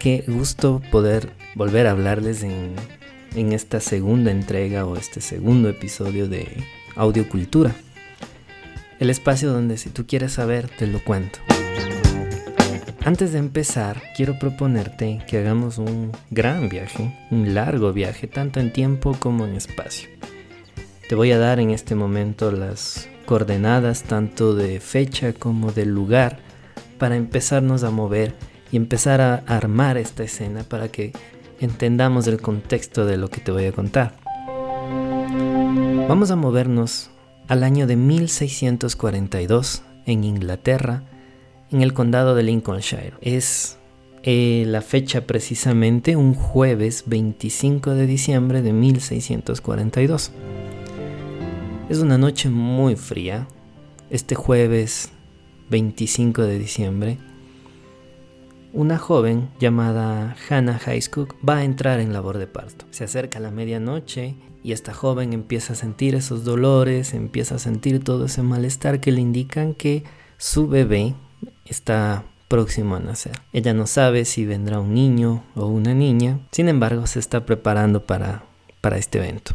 qué gusto poder volver a hablarles en, esta segunda entrega o este segundo episodio de Audiocultura. El espacio donde si tú quieres saber te lo cuento. Antes de empezar, quiero proponerte que hagamos un gran viaje, un largo viaje, tanto en tiempo como en espacio. Te voy a dar en este momento las coordenadas tanto de fecha como de lugar para empezarnos a mover y empezar a armar esta escena para que entendamos el contexto de lo que te voy a contar. Vamos a movernos al año de 1642 en Inglaterra, en el condado de Lincolnshire. Es eh, la fecha precisamente un jueves 25 de diciembre de 1642. Es una noche muy fría. Este jueves 25 de diciembre una joven llamada Hannah Highscook va a entrar en labor de parto. Se acerca la medianoche y esta joven empieza a sentir esos dolores, empieza a sentir todo ese malestar que le indican que su bebé está próximo a nacer. Ella no sabe si vendrá un niño o una niña, sin embargo se está preparando para, para este evento.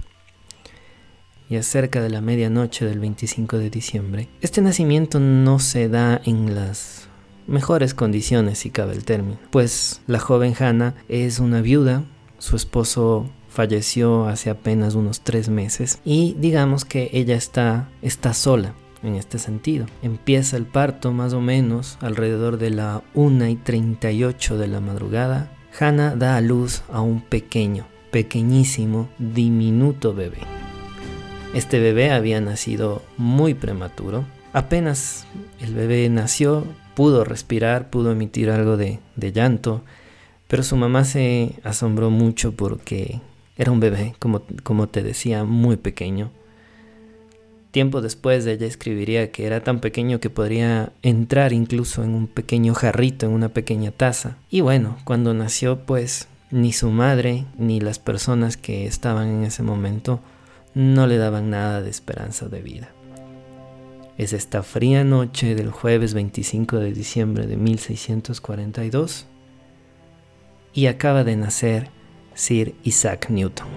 Y acerca de la medianoche del 25 de diciembre, este nacimiento no se da en las mejores condiciones si cabe el término, pues la joven Hannah es una viuda, su esposo falleció hace apenas unos tres meses y digamos que ella está, está sola en este sentido. Empieza el parto más o menos alrededor de la 1 y 38 de la madrugada. Hannah da a luz a un pequeño, pequeñísimo, diminuto bebé. Este bebé había nacido muy prematuro. Apenas el bebé nació, pudo respirar, pudo emitir algo de, llanto, pero su mamá se asombró mucho porque era un bebé, como, como te decía, muy pequeño. Tiempo después ella escribiría que era tan pequeño que podría entrar incluso en un pequeño jarrito, en una pequeña taza. Y bueno, cuando nació pues ni su madre ni las personas que estaban en ese momento no le daban nada de esperanza de vida. Es esta fría noche del jueves 25 de diciembre de 1642 y acaba de nacer Sir Isaac Newton.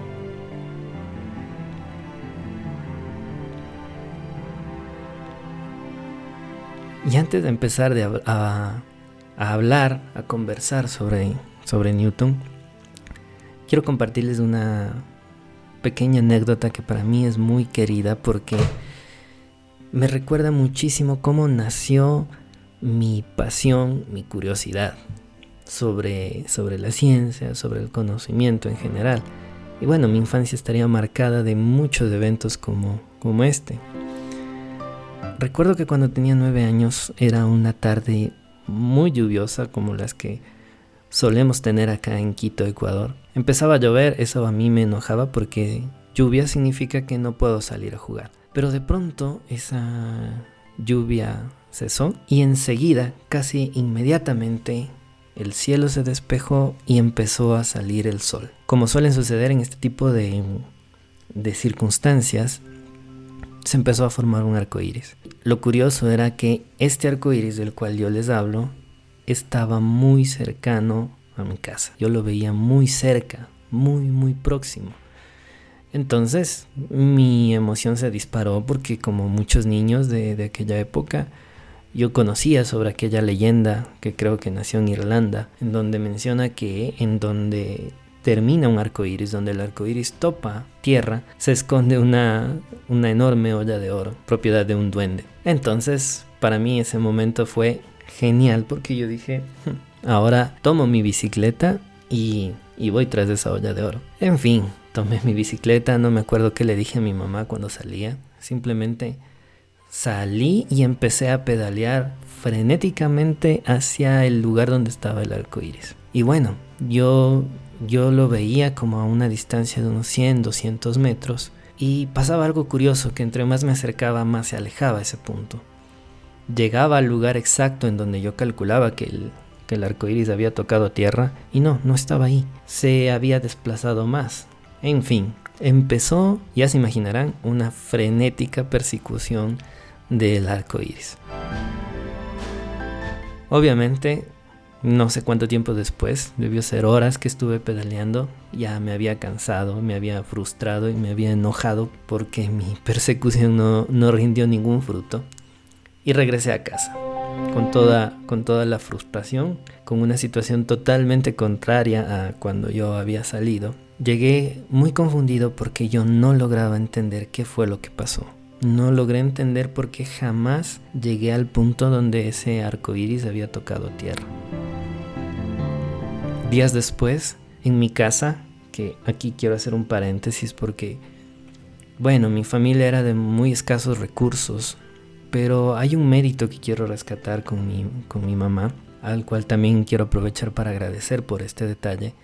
Y antes de empezar a, hablar, a conversar sobre, sobre Newton, quiero compartirles una pequeña anécdota que para mí es muy querida porque me recuerda muchísimo cómo nació mi pasión, mi curiosidad sobre, sobre la ciencia, sobre el conocimiento en general. Y bueno, mi infancia estaría marcada de muchos eventos como, como este. Recuerdo que cuando tenía nueve años era una tarde muy lluviosa como las que solemos tener acá en Quito, Ecuador. Empezaba a llover, eso a mí me enojaba porque lluvia significa que no puedo salir a jugar. Pero de pronto esa lluvia cesó y enseguida, casi inmediatamente, el cielo se despejó y empezó a salir el sol. Como suelen suceder en este tipo de, de circunstancias, se empezó a formar un arco iris. Lo curioso era que este arco iris del cual yo les hablo estaba muy cercano a mi casa. Yo lo veía muy cerca, muy, muy próximo. Entonces mi emoción se disparó porque como muchos niños de, aquella época, yo conocía sobre aquella leyenda que creo que nació en Irlanda, en donde menciona que en donde termina un arco iris, donde el arco iris topa tierra, se esconde una, una enorme olla de oro, propiedad de un duende. Entonces, para mí ese momento fue genial porque yo dije, hmm, ahora tomo mi bicicleta y, y voy tras esa olla de oro. En fin, tomé mi bicicleta, no me acuerdo qué le dije a mi mamá cuando salía. Simplemente salí y empecé a pedalear frenéticamente hacia el lugar donde estaba el arco iris. Y bueno, yo, yo lo veía como a una distancia de unos 100, 200 metros. Y pasaba algo curioso, que entre más me acercaba, más se alejaba ese punto. Llegaba al lugar exacto en donde yo calculaba que el, que el arco iris había tocado tierra, y no, no estaba ahí. Se había desplazado más. En fin, empezó, ya se imaginarán, una frenética persecución del arco iris. Obviamente, no sé cuánto tiempo después, debió ser horas que estuve pedaleando, ya me había cansado, me había frustrado y me había enojado porque mi persecución no, no rindió ningún fruto. Y regresé a casa, con toda, con toda la frustración, con una situación totalmente contraria a cuando yo había salido. Llegué muy confundido porque yo no lograba entender qué fue lo que pasó. No logré entender por qué jamás llegué al punto donde ese arco iris había tocado tierra. Días después, en mi casa, que aquí quiero hacer un paréntesis porque, bueno, mi familia era de muy escasos recursos, pero hay un mérito que quiero rescatar con mi, con mi mamá, al cual también quiero aprovechar para agradecer por este detalle,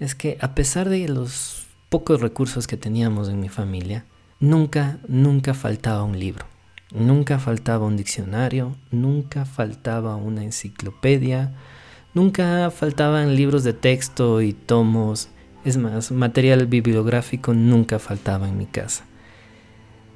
es que a pesar de los pocos recursos que teníamos en mi familia, nunca, nunca faltaba un libro. Nunca faltaba un diccionario, nunca faltaba una enciclopedia, Nunca faltaban libros de texto y tomos, es más, material bibliográfico nunca faltaba en mi casa.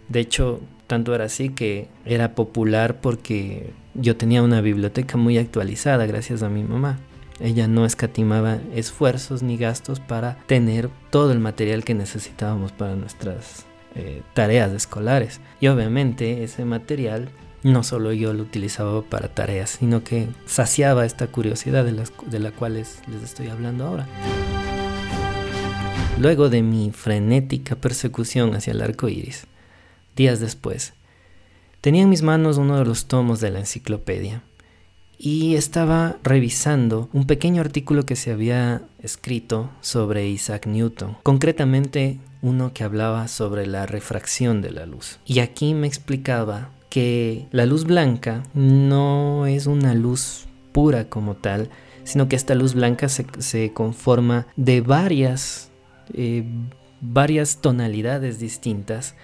De hecho, tanto era así que era popular porque yo tenía una biblioteca muy actualizada gracias a mi mamá. Ella no escatimaba esfuerzos ni gastos para tener todo el material que necesitábamos para nuestras eh, tareas escolares. Y obviamente ese material no solo yo lo utilizaba para tareas, sino que saciaba esta curiosidad de, las, de la cual les, les estoy hablando ahora. Luego de mi frenética persecución hacia el arco iris, días después, tenía en mis manos uno de los tomos de la enciclopedia y estaba revisando un pequeño artículo que se había escrito sobre Isaac Newton, concretamente uno que hablaba sobre la refracción de la luz. Y aquí me explicaba que la luz blanca no es una luz pura como tal, sino que esta luz blanca se, conforma de varias, eh, varias tonalidades distintas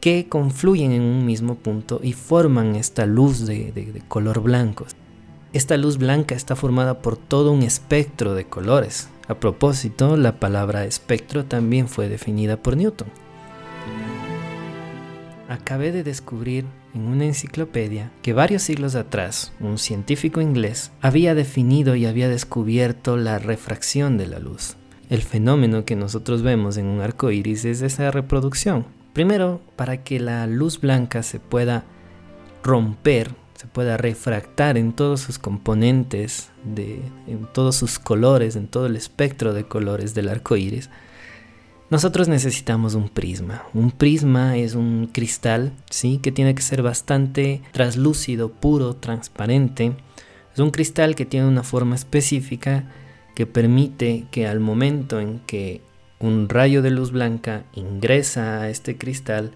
que confluyen en un mismo punto y forman esta luz de color blanco. Esta luz blanca está formada por todo un espectro de colores. A propósito, la palabra espectro también fue definida por Newton acabé de descubrir en una enciclopedia que varios siglos atrás un científico inglés había definido y había descubierto la refracción de la luz. El fenómeno que nosotros vemos en un arco iris es esa reproducción. Primero, para que la luz blanca se pueda romper, se pueda refractar en todos sus componentes, de, en todos sus colores, en todo el espectro de colores del arco iris, nosotros necesitamos un prisma. Un prisma es un cristal, ¿sí? Que tiene que ser bastante translúcido, puro, transparente. Es un cristal que tiene una forma específica que permite que al momento en que un rayo de luz blanca ingresa a este cristal,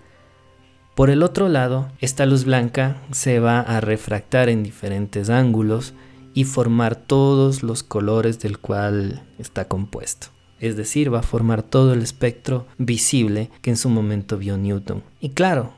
por el otro lado, esta luz blanca se va a refractar en diferentes ángulos y formar todos los colores del cual está compuesto es decir, va a formar todo el espectro visible que en su momento vio Newton. Y claro,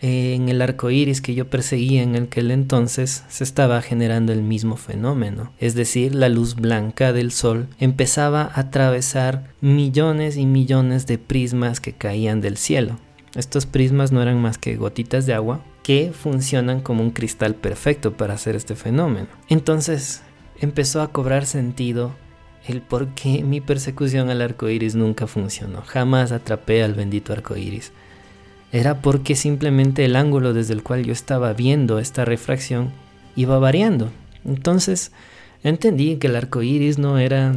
en el arco iris que yo perseguía en aquel entonces se estaba generando el mismo fenómeno, es decir, la luz blanca del sol empezaba a atravesar millones y millones de prismas que caían del cielo. Estos prismas no eran más que gotitas de agua que funcionan como un cristal perfecto para hacer este fenómeno. Entonces empezó a cobrar sentido el por qué mi persecución al arco iris nunca funcionó. Jamás atrapé al bendito arco iris. Era porque simplemente el ángulo desde el cual yo estaba viendo esta refracción iba variando. Entonces entendí que el arco iris no era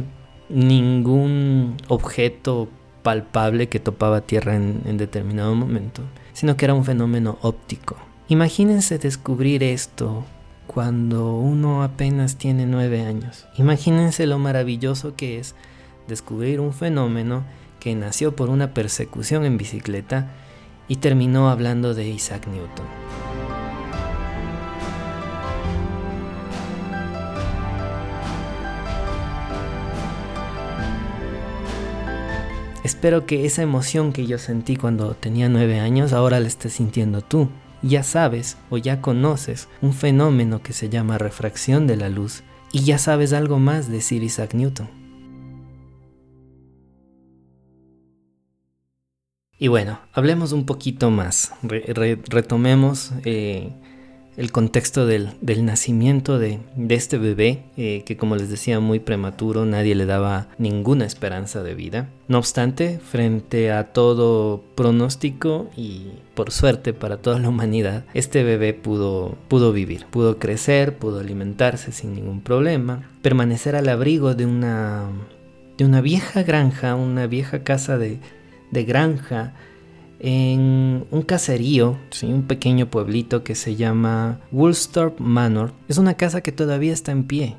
ningún objeto palpable que topaba tierra en, en determinado momento, sino que era un fenómeno óptico. Imagínense descubrir esto cuando uno apenas tiene nueve años. Imagínense lo maravilloso que es descubrir un fenómeno que nació por una persecución en bicicleta y terminó hablando de Isaac Newton. Espero que esa emoción que yo sentí cuando tenía nueve años ahora la estés sintiendo tú. Ya sabes o ya conoces un fenómeno que se llama refracción de la luz. Y ya sabes algo más de Sir Isaac Newton. Y bueno, hablemos un poquito más, retomemos eh, el contexto del, nacimiento de, este bebé, eh, que como les decía muy prematuro, nadie le daba ninguna esperanza de vida. No obstante, frente a todo pronóstico y por suerte para toda la humanidad, este bebé pudo, pudo vivir, pudo crecer, pudo alimentarse sin ningún problema, permanecer al abrigo de una, de una vieja granja, una vieja casa de, de granja, en un caserío, un pequeño pueblito que se llama Woolsthorpe Manor. Es una casa que todavía está en pie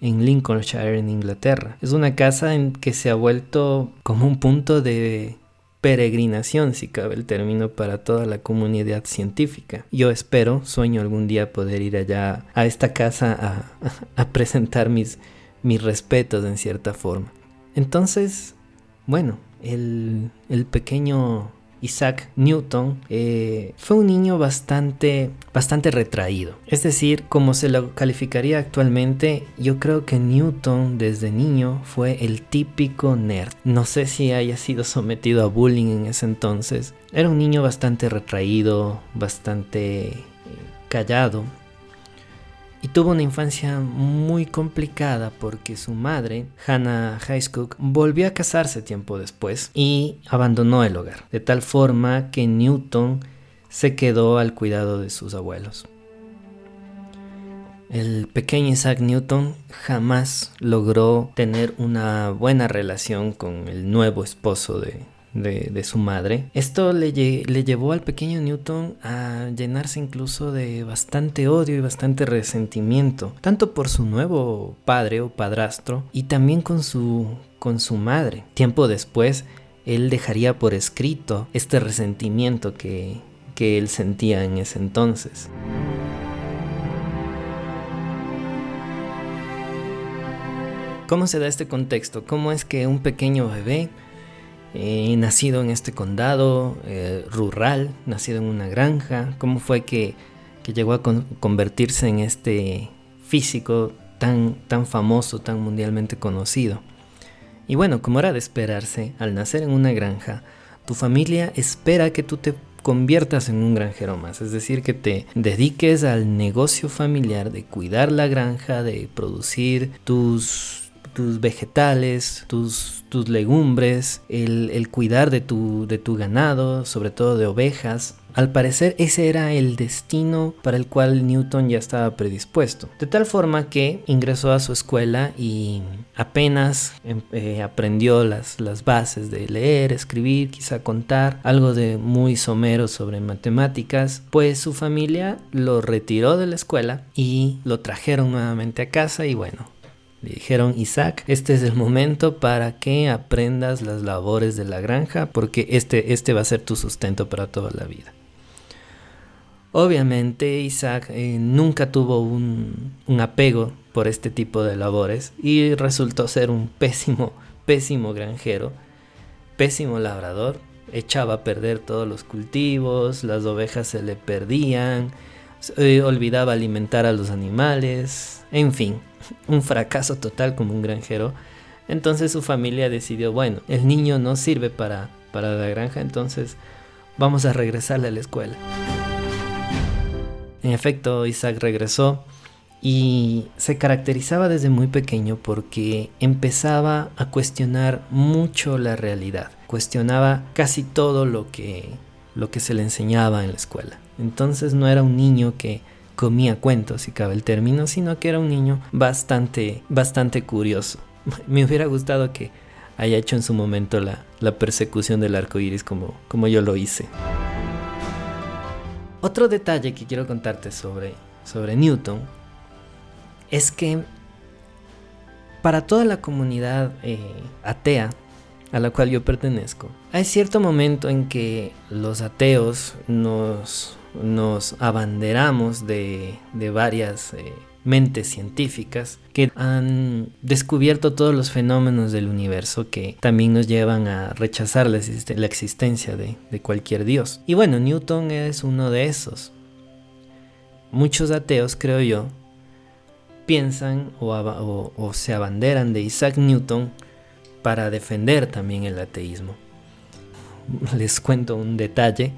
en Lincolnshire, en Inglaterra. Es una casa en que se ha vuelto como un punto de peregrinación, si cabe el término, para toda la comunidad científica. Yo espero, sueño algún día poder ir allá a esta casa a, a presentar mis, mis respetos en cierta forma. Entonces, bueno, el, el pequeño Isaac Newton eh, fue un niño bastante, bastante retraído. Es decir, como se lo calificaría actualmente, yo creo que Newton desde niño fue el típico nerd. No sé si haya sido sometido a bullying en ese entonces. Era un niño bastante retraído, bastante eh, callado tuvo una infancia muy complicada porque su madre, Hannah Highscook, volvió a casarse tiempo después y abandonó el hogar, de tal forma que Newton se quedó al cuidado de sus abuelos. El pequeño Isaac Newton jamás logró tener una buena relación con el nuevo esposo de, de, su madre. Esto le, le, llevó al pequeño Newton a llenarse incluso de bastante odio y bastante resentimiento, tanto por su nuevo padre o padrastro y también con su, con su madre. Tiempo después, él dejaría por escrito este resentimiento que, que él sentía en ese entonces. ¿Cómo se da este contexto? ¿Cómo es que un pequeño bebé eh, nacido en este condado eh, rural, nacido en una granja, cómo fue que, llegó a convertirse en este físico tan, tan famoso, tan mundialmente conocido. Y bueno, como era de esperarse, al nacer en una granja, tu familia espera que tú te conviertas en un granjero más, es decir, que te dediques al negocio familiar de cuidar la granja, de producir tus tus vegetales, tus, tus legumbres, el, cuidar de tu, de tu ganado, sobre todo de ovejas. Al parecer ese era el destino para el cual Newton ya estaba predispuesto. De tal forma que ingresó a su escuela y apenas em, eh, aprendió las, las bases de leer, escribir, quizá contar, algo de muy somero sobre matemáticas, pues su familia lo retiró de la escuela y lo trajeron nuevamente a casa y bueno, le dijeron, Isaac, este es el momento para que aprendas las labores de la granja porque este, este va a ser tu sustento para toda la vida. Obviamente Isaac eh, nunca tuvo un, apego por este tipo de labores y resultó ser un pésimo, pésimo granjero, pésimo labrador. Echaba a perder todos los cultivos, las ovejas se le perdían, se, olvidaba alimentar a los animales, en fin, un fracaso total como un granjero. Entonces su familia decidió, bueno, el niño no sirve para, para la granja, entonces vamos a regresarle a la escuela. En efecto, Isaac regresó y se caracterizaba desde muy pequeño porque empezaba a cuestionar mucho la realidad, cuestionaba casi todo lo que, lo que se le enseñaba en la escuela. Entonces no era un niño que comía cuentos, si cabe el término, sino que era un niño bastante, bastante curioso. Me hubiera gustado que haya hecho en su momento la, persecución del arco iris como, como yo lo hice. Otro detalle que quiero contarte sobre, sobre Newton es que para toda la comunidad eh, atea a la cual yo pertenezco, hay cierto momento en que los ateos nos nos abanderamos de, varias eh, mentes científicas que han descubierto todos los fenómenos del universo que también nos llevan a rechazar la, existencia de, cualquier dios. Y bueno, Newton es uno de esos. Muchos ateos, creo yo, piensan o se abanderan de Isaac Newton para defender también el ateísmo. Les cuento un detalle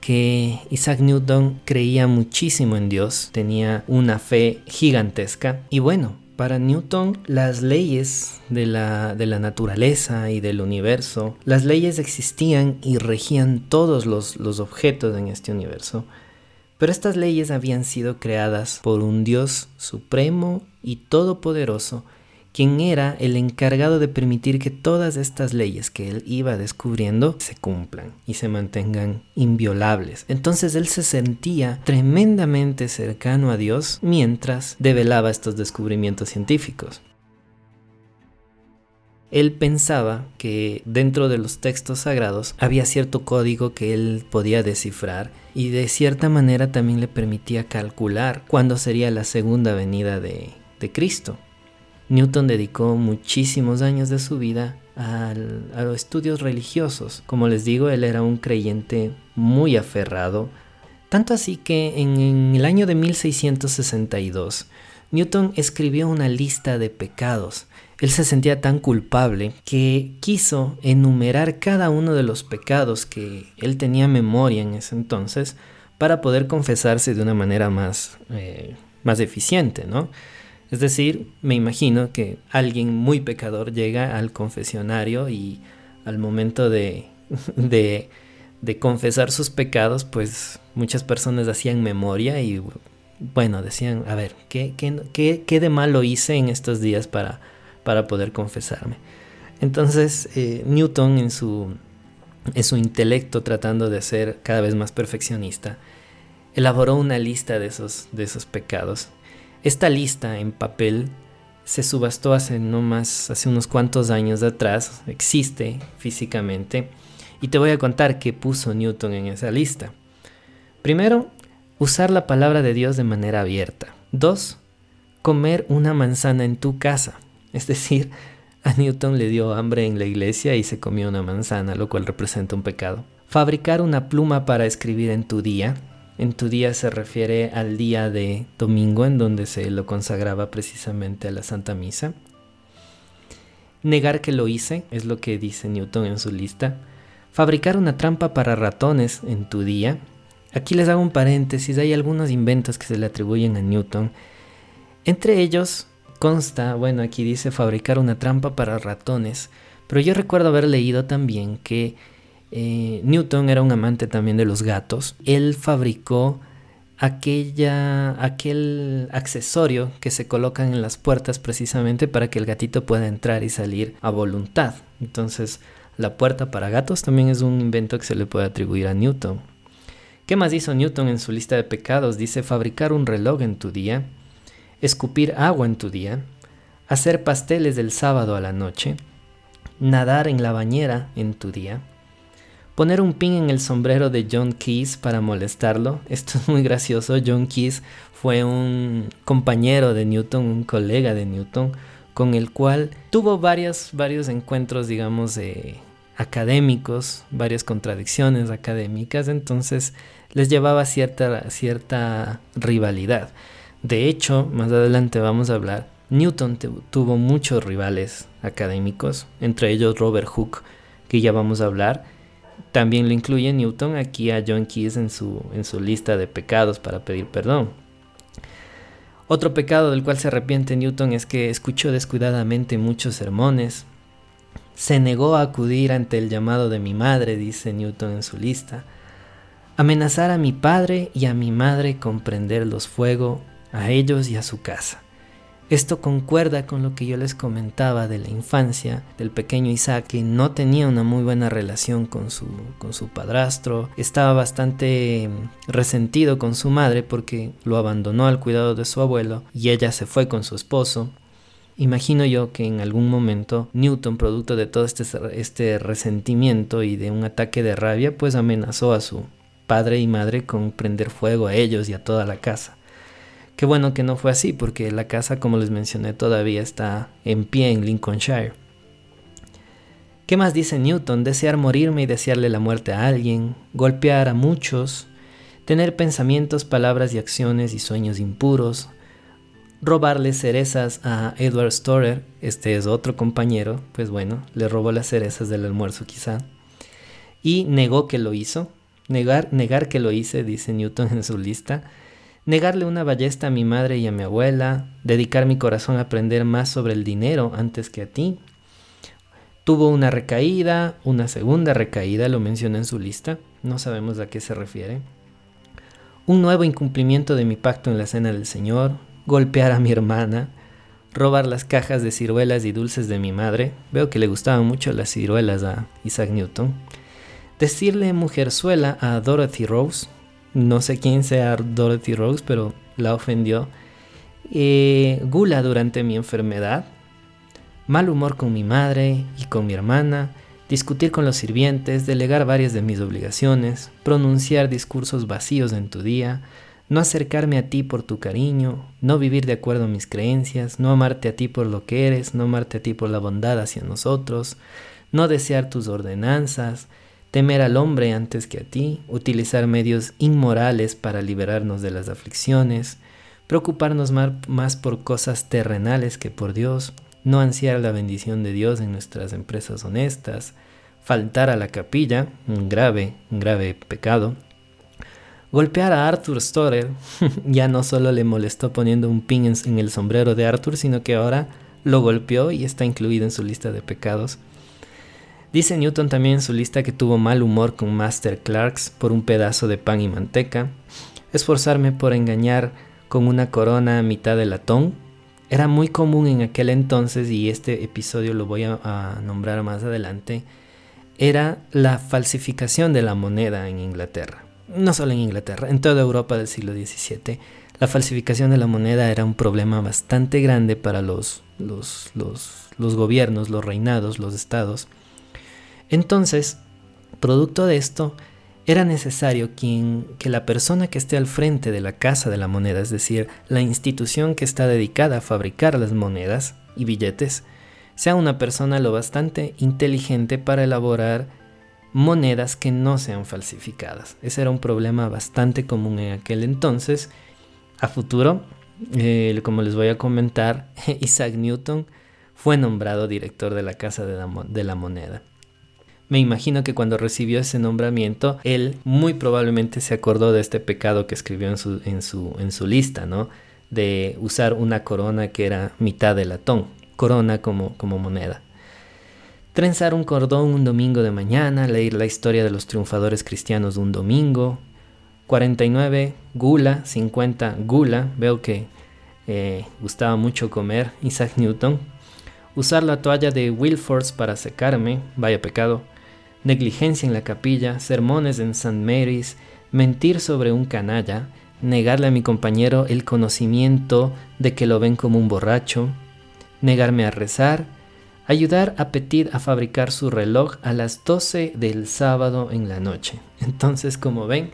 que Isaac Newton creía muchísimo en Dios, tenía una fe gigantesca y bueno, para Newton, las leyes de la, de la, naturaleza y del universo, las leyes existían y regían todos los, los objetos en este universo. Pero estas leyes habían sido creadas por un Dios supremo y todopoderoso quien era el encargado de permitir que todas estas leyes que él iba descubriendo se cumplan y se mantengan inviolables. Entonces él se sentía tremendamente cercano a Dios mientras develaba estos descubrimientos científicos. Él pensaba que dentro de los textos sagrados había cierto código que él podía descifrar y de cierta manera también le permitía calcular cuándo sería la segunda venida de, de Cristo. Newton dedicó muchísimos años de su vida a los estudios religiosos. Como les digo, él era un creyente muy aferrado, tanto así que en, el año de 1662 Newton escribió una lista de pecados. Él se sentía tan culpable que quiso enumerar cada uno de los pecados que él tenía memoria en ese entonces para poder confesarse de una manera más, eh, más eficiente, ¿no? Es decir, me imagino que alguien muy pecador llega al confesionario y al momento de, de, confesar sus pecados, pues muchas personas hacían memoria y bueno, decían, a ver, ¿qué, qué, qué, de malo hice en estos días para, para poder confesarme? Entonces, eh, Newton en su, en su intelecto, tratando de ser cada vez más perfeccionista, elaboró una lista de esos, de esos pecados esta lista en papel se subastó hace no más, hace unos cuantos años atrás, existe físicamente, y te voy a contar qué puso Newton en esa lista. Primero, usar la palabra de Dios de manera abierta. Dos, comer una manzana en tu casa. Es decir, a Newton le dio hambre en la iglesia y se comió una manzana, lo cual representa un pecado. Fabricar una pluma para escribir en tu día. En tu día se refiere al día de domingo en donde se lo consagraba precisamente a la Santa Misa. Negar que lo hice, es lo que dice Newton en su lista. Fabricar una trampa para ratones en tu día. Aquí les hago un paréntesis, hay algunos inventos que se le atribuyen a Newton. Entre ellos consta, bueno, aquí dice fabricar una trampa para ratones, pero yo recuerdo haber leído también que eh, Newton era un amante también de los gatos. Él fabricó aquella, aquel accesorio que se colocan en las puertas precisamente para que el gatito pueda entrar y salir a voluntad. Entonces, la puerta para gatos también es un invento que se le puede atribuir a Newton. ¿Qué más hizo Newton en su lista de pecados? Dice fabricar un reloj en tu día, escupir agua en tu día, hacer pasteles del sábado a la noche, nadar en la bañera en tu día, poner un pin en el sombrero de John Keys para molestarlo. Esto es muy gracioso. John Keys fue un compañero de Newton, un colega de Newton, con el cual tuvo varios, varios encuentros, digamos, académicos, varias contradicciones académicas, entonces les llevaba cierta, cierta rivalidad. De hecho, más adelante vamos a hablar, Newton tuvo muchos rivales académicos, entre ellos Robert Hooke, que ya vamos a hablar, también lo incluye Newton aquí a John Keys en su, en su lista de pecados para pedir perdón. Otro pecado del cual se arrepiente Newton es que escuchó descuidadamente muchos sermones. Se negó a acudir ante el llamado de mi madre, dice Newton en su lista. Amenazar a mi padre y a mi madre con prenderlos fuego a ellos y a su casa. Esto concuerda con lo que yo les comentaba de la infancia del pequeño Isaac, que no tenía una muy buena relación con su, con su padrastro, estaba bastante mm, resentido con su madre porque lo abandonó al cuidado de su abuelo y ella se fue con su esposo. Imagino yo que en algún momento Newton, producto de todo este, este resentimiento y de un ataque de rabia, pues amenazó a su padre y madre con prender fuego a ellos y a toda la casa. Qué bueno que no fue así, porque la casa, como les mencioné, todavía está en pie en Lincolnshire. ¿Qué más dice Newton? Desear morirme y desearle la muerte a alguien, golpear a muchos, tener pensamientos, palabras y acciones y sueños impuros, robarle cerezas a Edward Storer, este es otro compañero, pues bueno, le robó las cerezas del almuerzo quizá, y negó que lo hizo, Negar, negar que lo hice, dice Newton en su lista. Negarle una ballesta a mi madre y a mi abuela. Dedicar mi corazón a aprender más sobre el dinero antes que a ti. Tuvo una recaída, una segunda recaída, lo menciona en su lista. No sabemos a qué se refiere. Un nuevo incumplimiento de mi pacto en la cena del Señor. Golpear a mi hermana robar las cajas de ciruelas y dulces de mi madre. Veo que le gustaban mucho las ciruelas a Isaac Newton. Decirle mujerzuela a Dorothy Rose. No sé quién sea Dorothy Rose, pero la ofendió. Eh, gula durante mi enfermedad. Mal humor con mi madre y con mi hermana. Discutir con los sirvientes, delegar varias de mis obligaciones, pronunciar discursos vacíos en tu día, no acercarme a ti por tu cariño, no vivir de acuerdo a mis creencias, no amarte a ti por lo que eres, no amarte a ti por la bondad hacia nosotros, no desear tus ordenanzas, temer al hombre antes que a ti, utilizar medios inmorales para liberarnos de las aflicciones, preocuparnos más, por cosas terrenales que por Dios, no ansiar la bendición de Dios en nuestras empresas honestas, faltar a la capilla, un grave, un grave pecado, Golpear a Arthur Storer ya no solo le molestó poniendo un pin en, el sombrero de Arthur, sino que ahora lo golpeó y está incluido en su lista de pecados. Dice Newton también en su lista que tuvo mal humor con Master Clarks por un pedazo de pan y manteca. Esforzarme por engañar con una corona a mitad de latón. Era muy común en aquel entonces, y este episodio lo voy a nombrar más adelante, era la falsificación de la moneda en Inglaterra no solo en Inglaterra, en toda Europa del siglo XVII, la falsificación de la moneda era un problema bastante grande para los, los, gobiernos, los reinados, los estados. Entonces, producto de esto, era necesario que la persona que esté al frente de la casa de la moneda, es decir, la institución que está dedicada a fabricar las monedas y billetes, sea una persona lo bastante inteligente para elaborar monedas que no sean falsificadas. Ese era un problema bastante común en aquel entonces. A futuro, eh, como les voy a comentar, Isaac Newton fue nombrado director de la Casa de la, Moneda. Me imagino que cuando recibió ese nombramiento, él muy probablemente se acordó de este pecado que escribió en su, en su, en su lista, ¿no? De usar una corona que era mitad de latón, corona como, como moneda. Trenzar un cordón un domingo de mañana, leer la historia de los triunfadores cristianos un domingo. 49, gula, 50, gula. Veo que eh, gustaba mucho comer Isaac Newton. Usar la toalla de Wilfords para secarme, vaya pecado. Negligencia en la capilla, sermones en St. Mary's, mentir sobre un canalla, negarle a mi compañero el conocimiento de que lo ven como un borracho, negarme a rezar, ayudar a Petit a fabricar su reloj a las 12 del sábado en la noche. Entonces, como ven,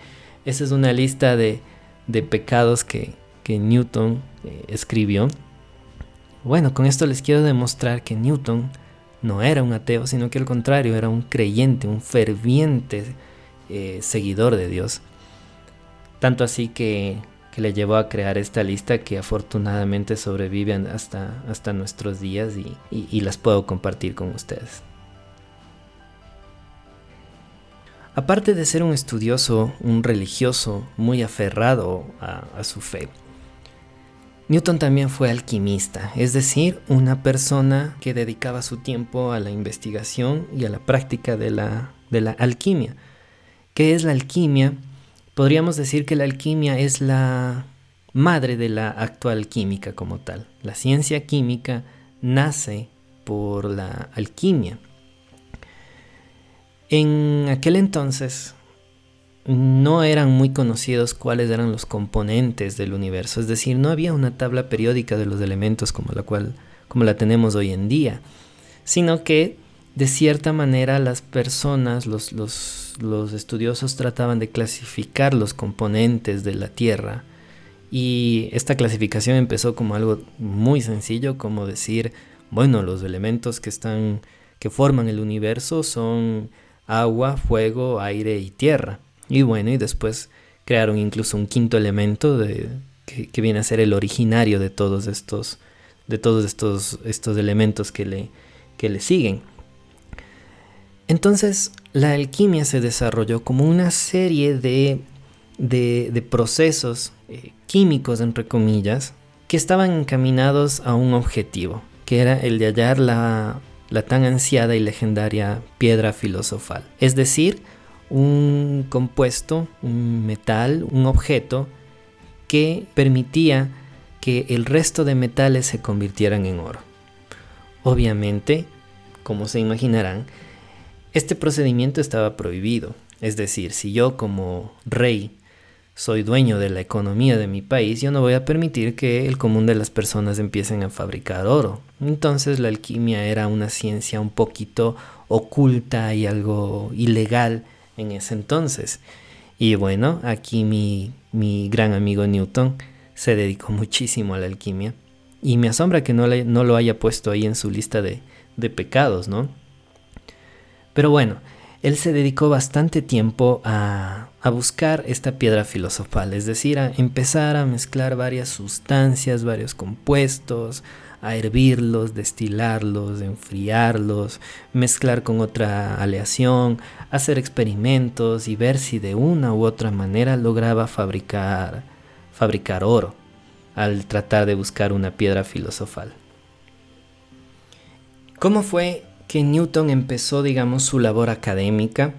esa es una lista de, pecados que, Newton eh, escribió. Bueno, con esto les quiero demostrar que Newton no era un ateo, sino que al contrario, era un creyente, un ferviente eh, seguidor de Dios. Tanto así que que le llevó a crear esta lista que afortunadamente sobreviven hasta, hasta nuestros días y, las puedo compartir con ustedes. Aparte de ser un estudioso, un religioso muy aferrado a, su fe, Newton también fue alquimista, es decir, una persona que dedicaba su tiempo a la investigación y a la práctica de la, de la alquimia. ¿Qué es la alquimia? Podríamos decir que la alquimia es la madre de la actual química como tal. La ciencia química nace por la alquimia. En aquel entonces no eran muy conocidos cuáles eran los componentes del universo, es decir, no había una tabla periódica de los elementos como la cual como la tenemos hoy en día, sino que de cierta manera las personas, los, los, estudiosos trataban de clasificar los componentes de la Tierra y esta clasificación empezó como algo muy sencillo, como decir, bueno, los elementos que están que forman el universo son agua, fuego, aire y tierra. Y bueno, y después crearon incluso un quinto elemento de, que, viene a ser el originario de todos estos, de todos estos, estos elementos que le, que le siguen. Entonces la alquimia se desarrolló como una serie de, de, procesos eh, químicos, entre comillas, que estaban encaminados a un objetivo, que era el de hallar la, la tan ansiada y legendaria piedra filosofal. Es decir, un compuesto, un metal, un objeto que permitía que el resto de metales se convirtieran en oro. Obviamente, como se imaginarán, este procedimiento estaba prohibido. Es decir, si yo como rey soy dueño de la economía de mi país, yo no voy a permitir que el común de las personas empiecen a fabricar oro. Entonces la alquimia era una ciencia un poquito oculta y algo ilegal en ese entonces. Y bueno, aquí mi, gran amigo Newton se dedicó muchísimo a la alquimia. Y me asombra que no, no lo haya puesto ahí en su lista de, de pecados, ¿no? Pero bueno, él se dedicó bastante tiempo a, buscar esta piedra filosofal, es decir, a empezar a mezclar varias sustancias, varios compuestos, a hervirlos, destilarlos, enfriarlos, mezclar con otra aleación, hacer experimentos y ver si de una u otra manera lograba fabricar, fabricar oro al tratar de buscar una piedra filosofal. ¿Cómo fue que Newton empezó, digamos, su labor académica,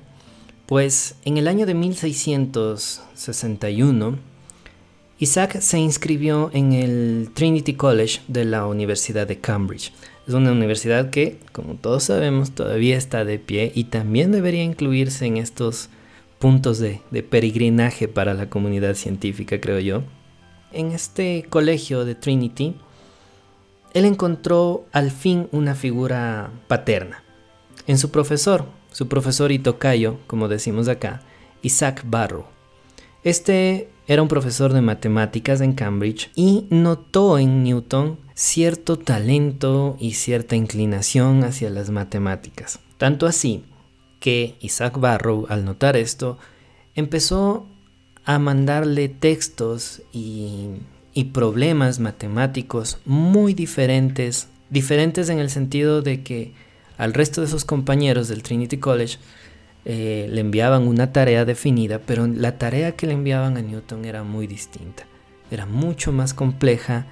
pues en el año de 1661, Isaac se inscribió en el Trinity College de la Universidad de Cambridge. Es una universidad que, como todos sabemos, todavía está de pie y también debería incluirse en estos puntos de, peregrinaje para la comunidad científica, creo yo. En este colegio de Trinity, él encontró al fin una figura paterna. En su profesor, su profesor y tocayo, como decimos acá, Isaac Barrow. Este era un profesor de matemáticas en Cambridge y notó en Newton cierto talento y cierta inclinación hacia las matemáticas. Tanto así que Isaac Barrow, al notar esto, empezó a mandarle textos y problemas matemáticos muy diferentes, diferentes en el sentido de que al resto de sus compañeros del Trinity College eh, le enviaban una tarea definida, pero la tarea que le enviaban a Newton era muy distinta, era mucho más compleja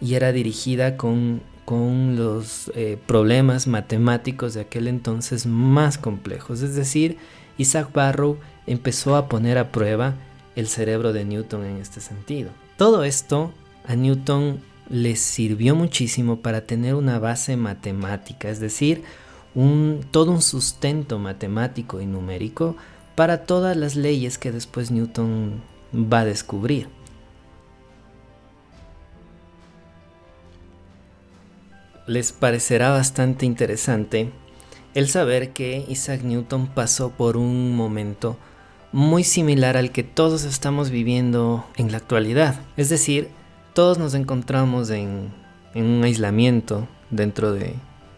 y era dirigida con, con los eh, problemas matemáticos de aquel entonces más complejos. Es decir, Isaac Barrow empezó a poner a prueba el cerebro de Newton en este sentido. Todo esto a Newton le sirvió muchísimo para tener una base matemática, es decir, un, todo un sustento matemático y numérico para todas las leyes que después Newton va a descubrir. Les parecerá bastante interesante el saber que Isaac Newton pasó por un momento muy similar al que todos estamos viviendo en la actualidad. Es decir, todos nos encontramos en, un aislamiento dentro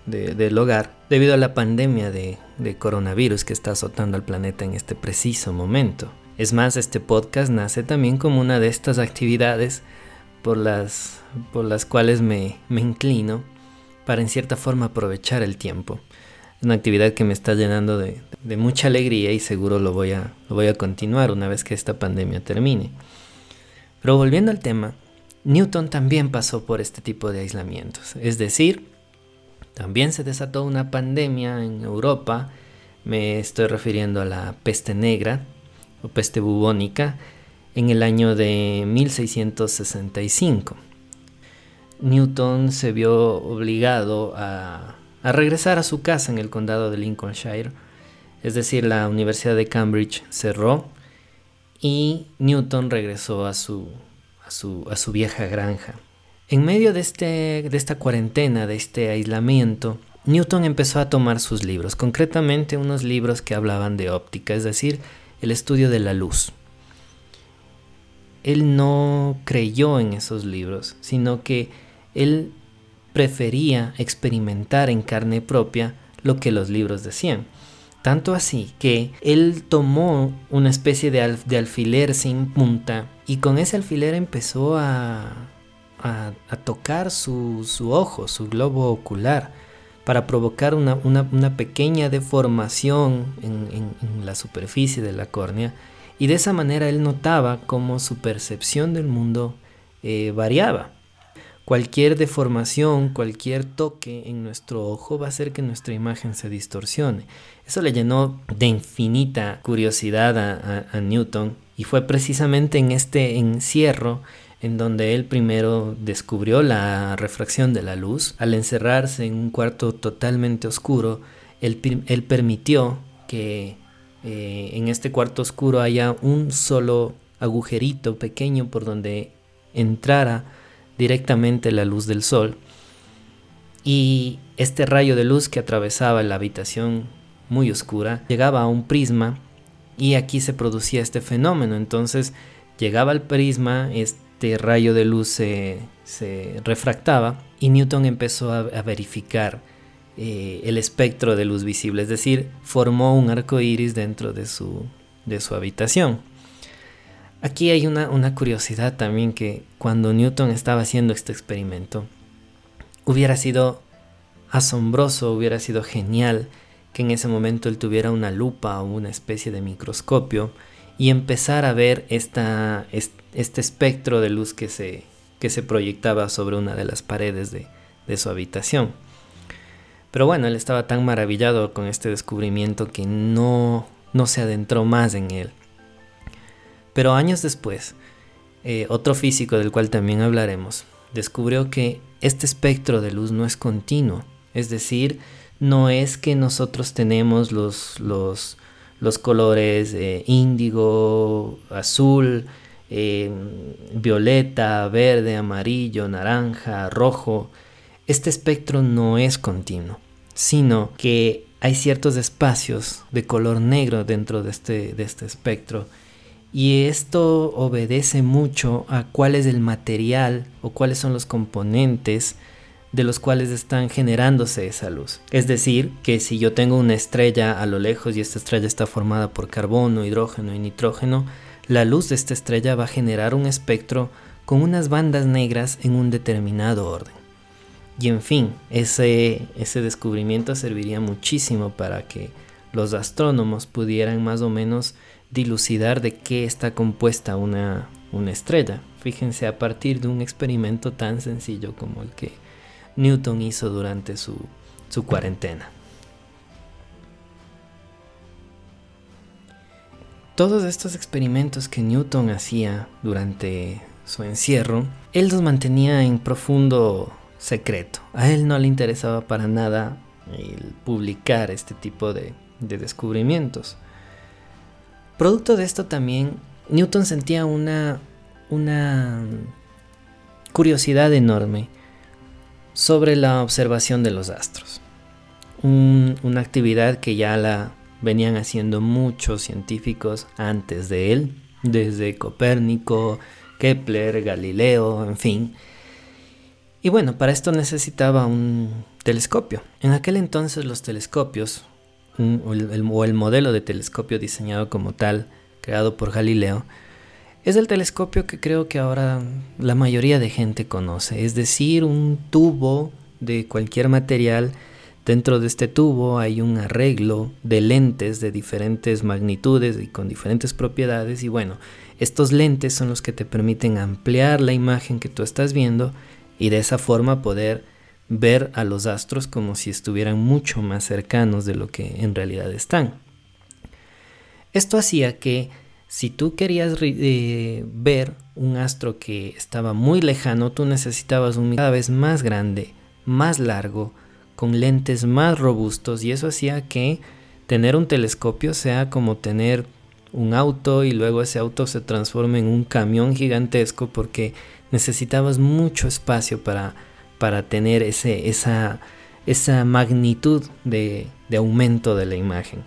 del hogar debido a la pandemia de, coronavirus que está azotando al planeta en este preciso momento. Es más, este podcast nace también como una de estas actividades por las, por las cuales me, me inclino para en cierta forma aprovechar el tiempo. Es una actividad que me está llenando de, mucha alegría y seguro lo voy, a, lo voy a continuar una vez que esta pandemia termine. Pero volviendo al tema, Newton también pasó por este tipo de aislamientos. Es decir, también se desató una pandemia en Europa. Me estoy refiriendo a la peste negra o peste bubónica en el año de 1665. Newton se vio obligado a regresar a su casa en el condado de Lincolnshire. Es decir, la Universidad de Cambridge cerró y Newton regresó a su, a su, a su vieja granja. En medio de, este, de esta cuarentena, de este aislamiento, Newton empezó a tomar sus libros, concretamente unos libros que hablaban de óptica, es decir, el estudio de la luz. Él no creyó en esos libros, sino que él prefería experimentar en carne propia lo que los libros decían. Tanto así que él tomó una especie de, alfiler sin punta y con ese alfiler empezó a, a, tocar su, su ojo, su globo ocular, para provocar una, pequeña deformación en, la superficie de la córnea y de esa manera él notaba cómo su percepción del mundo eh, variaba. Cualquier deformación, cualquier toque en nuestro ojo va a hacer que nuestra imagen se distorsione. Eso le llenó de infinita curiosidad a Newton y fue precisamente en este encierro en donde él primero descubrió la refracción de la luz. Al encerrarse en un cuarto totalmente oscuro, él, permitió que eh, en este cuarto oscuro haya un solo agujerito pequeño por donde entrara directamente la luz del sol. Y este rayo de luz que atravesaba la habitación muy oscura llegaba a un prisma y aquí se producía este fenómeno. Entonces llegaba al prisma, este rayo de luz se, refractaba y Newton empezó a, verificar eh, el espectro de luz visible, es decir, formó un arco iris dentro de su, de su habitación. Aquí hay una, una curiosidad también que cuando Newton estaba haciendo este experimento, hubiera sido asombroso, hubiera sido genial que en ese momento él tuviera una lupa o una especie de microscopio y empezar a ver esta, este espectro de luz que se, que se proyectaba sobre una de las paredes de, de su habitación. Pero bueno, él estaba tan maravillado con este descubrimiento que no, no se adentró más en él. Pero años después, eh, otro físico del cual también hablaremos, descubrió que este espectro de luz no es continuo, es decir, no es que nosotros tenemos los, los, los colores eh, índigo, azul, eh, violeta, verde, amarillo, naranja, rojo. Este espectro no es continuo, sino que hay ciertos espacios de color negro dentro de este, de este espectro. Y esto obedece mucho a cuál es el material o cuáles son los componentes de los cuales están generándose esa luz. Es decir, que si yo tengo una estrella a lo lejos y esta estrella está formada por carbono, hidrógeno y nitrógeno, la luz de esta estrella va a generar un espectro con unas bandas negras en un determinado orden. Y en fin, ese, ese descubrimiento serviría muchísimo para que los astrónomos pudieran más o menos dilucidar de qué está compuesta una, una estrella. Fíjense a partir de un experimento tan sencillo como el que Newton hizo durante su, cuarentena. Todos estos experimentos que Newton hacía durante su encierro, él los mantenía en profundo secreto. A él no le interesaba para nada publicar este tipo de, de descubrimientos. Producto de esto también, Newton sentía una, una curiosidad enorme sobre la observación de los astros. una actividad que ya la venían haciendo muchos científicos antes de él, desde Copérnico, Kepler, Galileo, en fin. Y bueno, para esto necesitaba un telescopio. En aquel entonces los telescopios, o el modelo de telescopio diseñado como tal, creado por Galileo, es el telescopio que creo que ahora la mayoría de gente conoce, es decir, un tubo de cualquier material. Dentro de este tubo hay un arreglo de lentes de diferentes magnitudes y con diferentes propiedades y bueno, estos lentes son los que te permiten ampliar la imagen que tú estás viendo y de esa forma poder ver a los astros como si estuvieran mucho más cercanos de lo que en realidad están. Esto hacía que si tú querías eh, ver un astro que estaba muy lejano, tú necesitabas un cada vez más grande, más largo, con lentes más robustos y eso hacía que tener un telescopio sea como tener un auto y luego ese auto se transforme en un camión gigantesco porque necesitabas mucho espacio para, para tener ese, esa, esa magnitud de aumento de la imagen.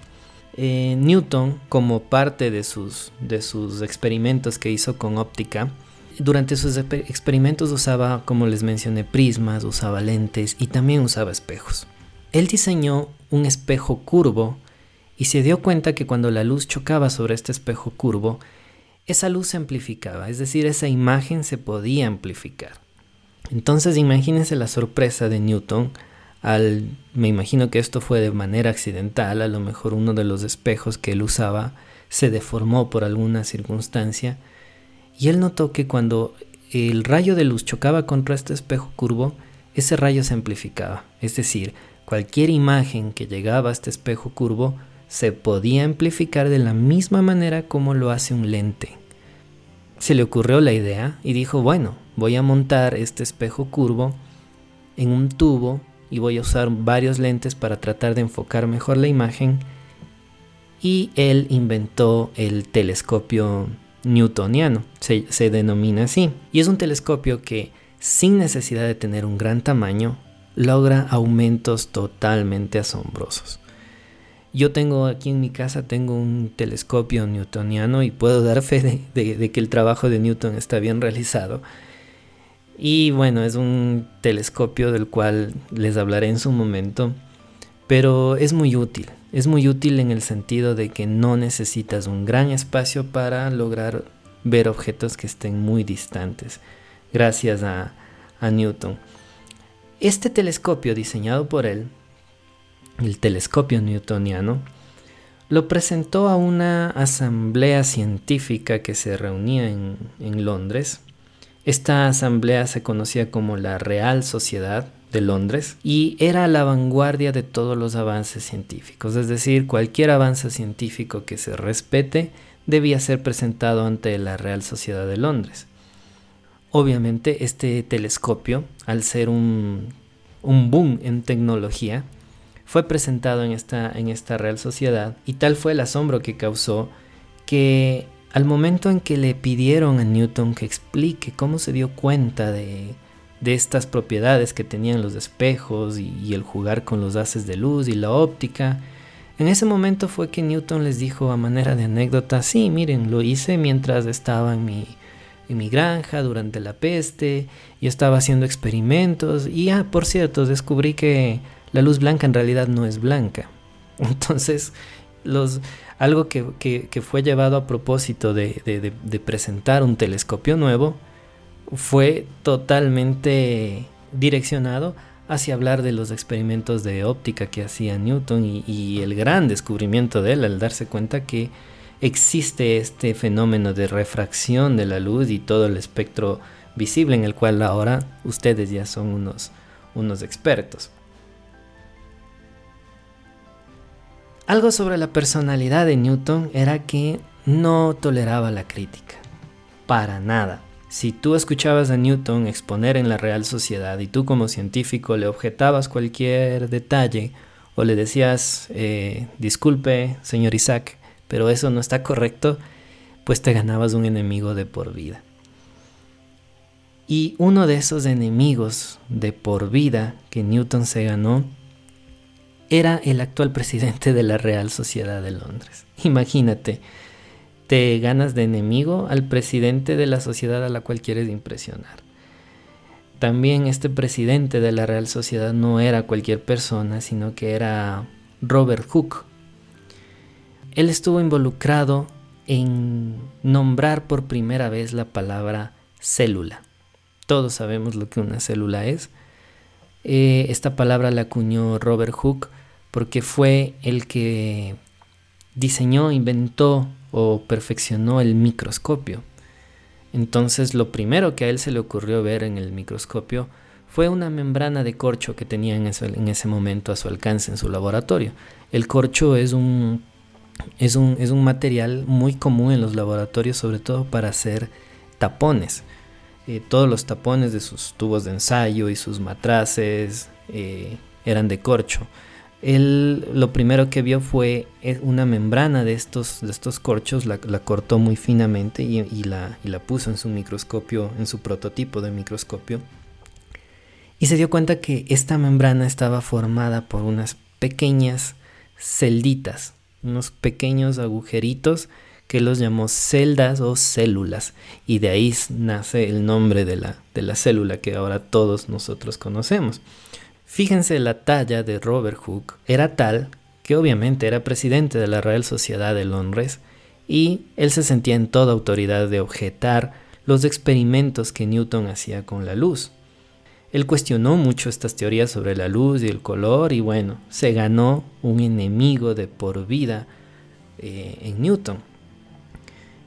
Eh, Newton, como parte de sus, de sus experimentos que hizo con óptica, durante sus experimentos usaba, como les mencioné, prismas, usaba lentes y también usaba espejos. Él diseñó un espejo curvo y se dio cuenta que cuando la luz chocaba sobre este espejo curvo, esa luz se amplificaba, es decir, esa imagen se podía amplificar. Entonces imagínense la sorpresa de Newton al, me imagino que esto fue de manera accidental, a lo mejor uno de los espejos que él usaba se deformó por alguna circunstancia, y él notó que cuando el rayo de luz chocaba contra este espejo curvo, ese rayo se amplificaba, es decir, cualquier imagen que llegaba a este espejo curvo se podía amplificar de la misma manera como lo hace un lente. Se le ocurrió la idea y dijo, bueno, voy a montar este espejo curvo en un tubo y voy a usar varios lentes para tratar de enfocar mejor la imagen. Y él inventó el telescopio newtoniano, se, denomina así. Y es un telescopio que sin necesidad de tener un gran tamaño, logra aumentos totalmente asombrosos. Yo tengo aquí en mi casa, tengo un telescopio newtoniano y puedo dar fe de, que el trabajo de Newton está bien realizado. Y bueno, es un telescopio del cual les hablaré en su momento, pero es muy útil. Es muy útil en el sentido de que no necesitas un gran espacio para lograr ver objetos que estén muy distantes, gracias a, Newton. Este telescopio diseñado por él el telescopio newtoniano, lo presentó a una asamblea científica que se reunía en, Londres. Esta asamblea se conocía como la Real Sociedad de Londres y era la vanguardia de todos los avances científicos, es decir, cualquier avance científico que se respete debía ser presentado ante la Real Sociedad de Londres. Obviamente este telescopio, al ser un, un boom en tecnología, fue presentado en esta, en esta Real Sociedad y tal fue el asombro que causó que al momento en que le pidieron a Newton que explique cómo se dio cuenta de, estas propiedades que tenían los espejos y, el jugar con los haces de luz y la óptica, en ese momento fue que Newton les dijo a manera de anécdota, sí, miren, lo hice mientras estaba en mi, en mi granja durante la peste, y estaba haciendo experimentos y, ah, por cierto, descubrí que la luz blanca en realidad no es blanca. Entonces, los, algo que, fue llevado a propósito de, presentar un telescopio nuevo fue totalmente direccionado hacia hablar de los experimentos de óptica que hacía Newton y, el gran descubrimiento de él al darse cuenta que existe este fenómeno de refracción de la luz y todo el espectro visible en el cual ahora ustedes ya son unos, unos expertos. Algo sobre la personalidad de Newton era que no toleraba la crítica. Para nada. Si tú escuchabas a Newton exponer en la Real Sociedad y tú como científico le objetabas cualquier detalle o le decías, eh, disculpe, señor Isaac, pero eso no está correcto, pues te ganabas un enemigo de por vida. Y uno de esos enemigos de por vida que Newton se ganó era el actual presidente de la Real Sociedad de Londres. Imagínate, te ganas de enemigo al presidente de la sociedad a la cual quieres impresionar. También este presidente de la Real Sociedad no era cualquier persona, sino que era Robert Hooke. Él estuvo involucrado en nombrar por primera vez la palabra célula. Todos sabemos lo que una célula es. Eh, esta palabra la acuñó Robert Hooke porque fue el que diseñó, inventó o perfeccionó el microscopio. Entonces lo primero que a él se le ocurrió ver en el microscopio fue una membrana de corcho que tenía en ese, en ese momento a su alcance en su laboratorio. El corcho es un, es un, es un material muy común en los laboratorios, sobre todo para hacer tapones. Eh, todos los tapones de sus tubos de ensayo y sus matraces eh, eran de corcho él lo primero que vio fue eh, una membrana de estos, de estos corchos, la, cortó muy finamente y, la, y, la, puso en su microscopio, en su prototipo de microscopio. Y se dio cuenta que esta membrana estaba formada por unas pequeñas celditas, unos pequeños agujeritos que los llamó celdas o células. Y de ahí nace el nombre de la, de la célula que ahora todos nosotros conocemos. Fíjense la talla de Robert Hooke era tal que obviamente era presidente de la Real Sociedad de Londres y él se sentía en toda autoridad de objetar los experimentos que Newton hacía con la luz. Él cuestionó mucho estas teorías sobre la luz y el color y bueno, se ganó un enemigo de por vida eh, en Newton.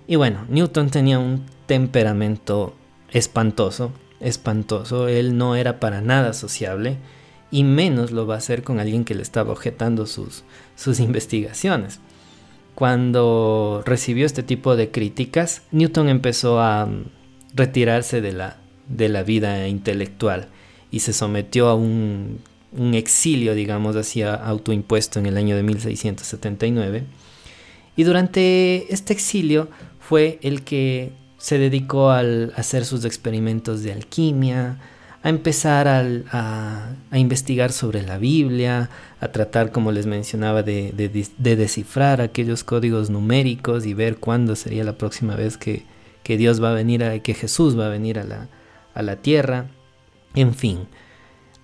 Y bueno, Newton tenía un temperamento espantoso, espantoso, él no era para nada sociable y menos lo va a hacer con alguien que le estaba objetando sus, sus investigaciones. Cuando recibió este tipo de críticas, Newton empezó a mm, retirarse de la, de la vida intelectual y se sometió a un, exilio, digamos así, autoimpuesto en el año de 1679. Y durante este exilio fue el que se dedicó a hacer sus experimentos de alquimia, a empezar a, investigar sobre la Biblia, a tratar, como les mencionaba, de, descifrar aquellos códigos numéricos y ver cuándo sería la próxima vez que, Dios va a venir, a, que Jesús va a venir a la, a la tierra. En fin,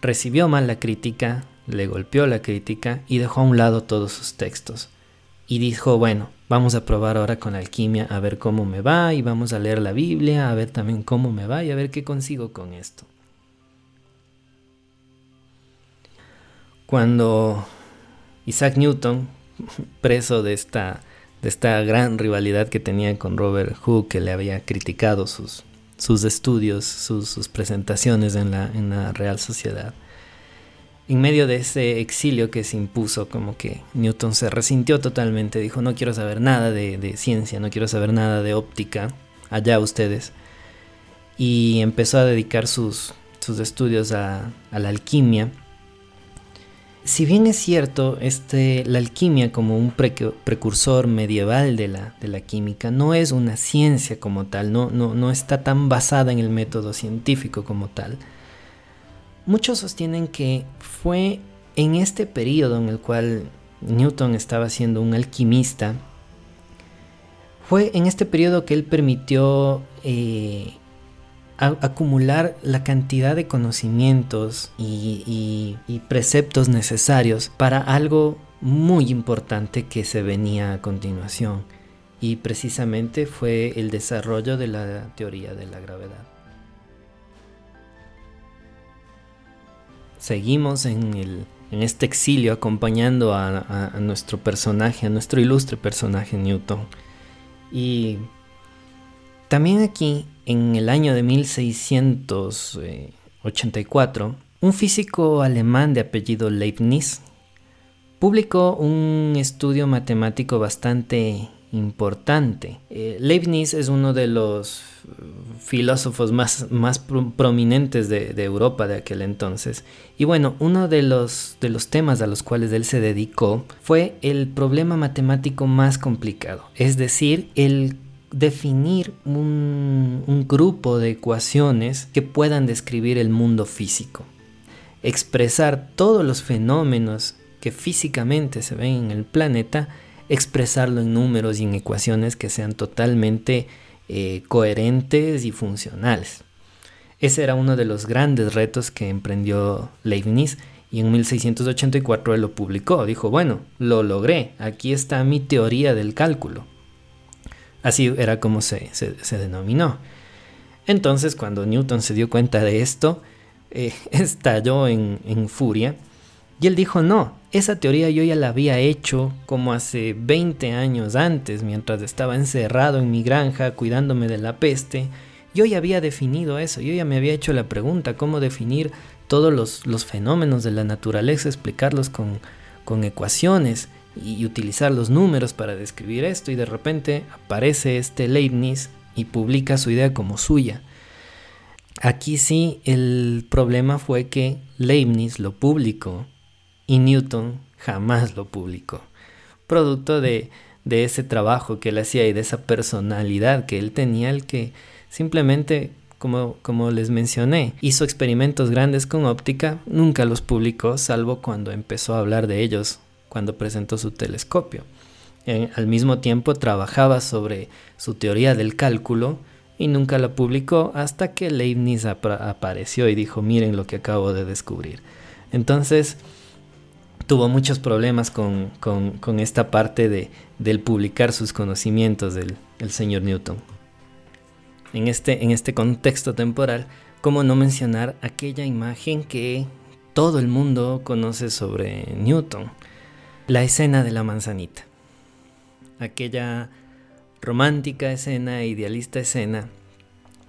recibió mal la crítica, le golpeó la crítica y dejó a un lado todos sus textos. Y dijo, bueno, vamos a probar ahora con alquimia a ver cómo me va y vamos a leer la Biblia, a ver también cómo me va y a ver qué consigo con esto. Cuando Isaac Newton, preso de esta, de esta gran rivalidad que tenía con Robert Hooke, que le había criticado sus, sus estudios, sus, presentaciones en la, en la Real Sociedad. En medio de ese exilio que se impuso, como que Newton se resintió totalmente, dijo, no quiero saber nada de, ciencia, no quiero saber nada de óptica, allá ustedes. Y empezó a dedicar sus, sus estudios a la alquimia si bien es cierto, este, la alquimia como un precursor medieval de la, química no es una ciencia como tal, no está tan basada en el método científico como tal. Muchos sostienen que fue en este periodo en el cual Newton estaba siendo un alquimista, fue en este periodo que él permitió eh, acumular la cantidad de conocimientos y, preceptos necesarios para algo muy importante que se venía a continuación y precisamente fue el desarrollo de la teoría de la gravedad. Seguimos en, este exilio acompañando a, a, nuestro personaje, a nuestro ilustre personaje Newton. Y también aquí en el año de 1684, un físico alemán de apellido Leibniz publicó un estudio matemático bastante importante. Eh, Leibniz es uno de los filósofos más, más prominentes de, de, Europa de aquel entonces. Y bueno, uno de los, de los temas a los cuales él se dedicó fue el problema matemático más complicado, es decir, el definir un, grupo de ecuaciones que puedan describir el mundo físico. Expresar todos los fenómenos que físicamente se ven en el planeta, expresarlo en números y en ecuaciones que sean totalmente eh, coherentes y funcionales. Ese era uno de los grandes retos que emprendió Leibniz y en 1684 él lo publicó. Dijo, bueno, lo logré, aquí está mi teoría del cálculo. Así era como se, denominó. Entonces, cuando Newton se dio cuenta de esto, eh, estalló en, en, furia y él dijo, no, esa teoría yo ya la había hecho como hace 20 años antes, mientras estaba encerrado en mi granja cuidándome de la peste. Yo ya había definido eso, yo ya me había hecho la pregunta, cómo definir todos los, los fenómenos de la naturaleza, explicarlos con, con ecuaciones y utilizar los números para describir esto y de repente aparece este Leibniz y publica su idea como suya. Aquí sí el problema fue que Leibniz lo publicó y Newton jamás lo publicó. Producto de, de ese trabajo que él hacía y de esa personalidad que él tenía, el que simplemente como, como, les mencioné, hizo experimentos grandes con óptica, nunca los publicó, salvo cuando empezó a hablar de ellos cuando presentó su telescopio. al mismo tiempo trabajaba sobre su teoría del cálculo y nunca la publicó hasta que Leibniz apareció y dijo, miren lo que acabo de descubrir. Entonces tuvo muchos problemas con, esta parte de, del publicar sus conocimientos del, señor Newton. En este, en este contexto temporal, ¿Cómo no mencionar aquella imagen que todo el mundo conoce sobre Newton? La escena de la manzanita. Aquella romántica escena, idealista escena,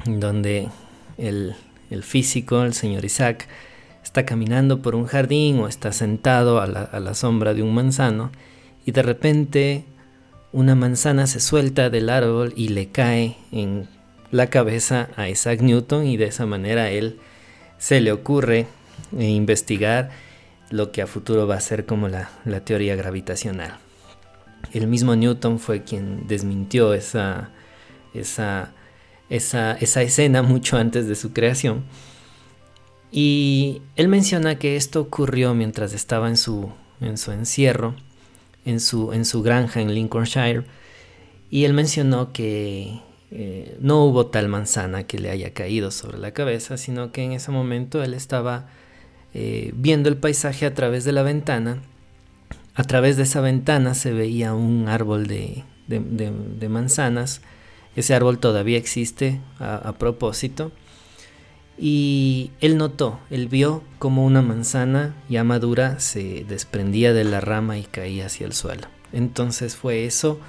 donde el, físico, el señor Isaac, está caminando por un jardín o está sentado a la sombra de un manzano y de repente una manzana se suelta del árbol y le cae en la cabeza a Isaac Newton y de esa manera él se le ocurre eh, investigar lo que a futuro va a ser como la, teoría gravitacional. El mismo Newton fue quien desmintió esa, esa, esa, esa escena mucho antes de su creación. Y él menciona que esto ocurrió mientras estaba en su, en su encierro, en su, en su granja en Lincolnshire. Y él mencionó que eh, no hubo tal manzana que le haya caído sobre la cabeza, sino que en ese momento él estaba eh, viendo el paisaje a través de la ventana. A través de esa ventana se veía un árbol de, manzanas. Ese árbol todavía existe a, propósito. Y él notó, él vio como una manzana ya madura se desprendía de la rama y caía hacia el suelo. Entonces fue eso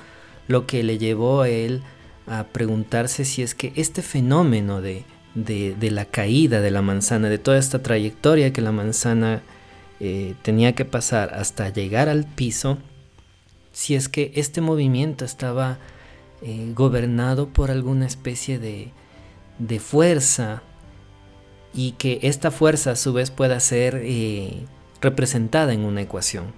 lo que le llevó a él a preguntarse si es que este fenómeno de, la caída de la manzana, de toda esta trayectoria que la manzana eh, tenía que pasar hasta llegar al piso, si es que este movimiento estaba eh, gobernado por alguna especie de, de, fuerza y que esta fuerza a su vez pueda ser eh, representada en una ecuación.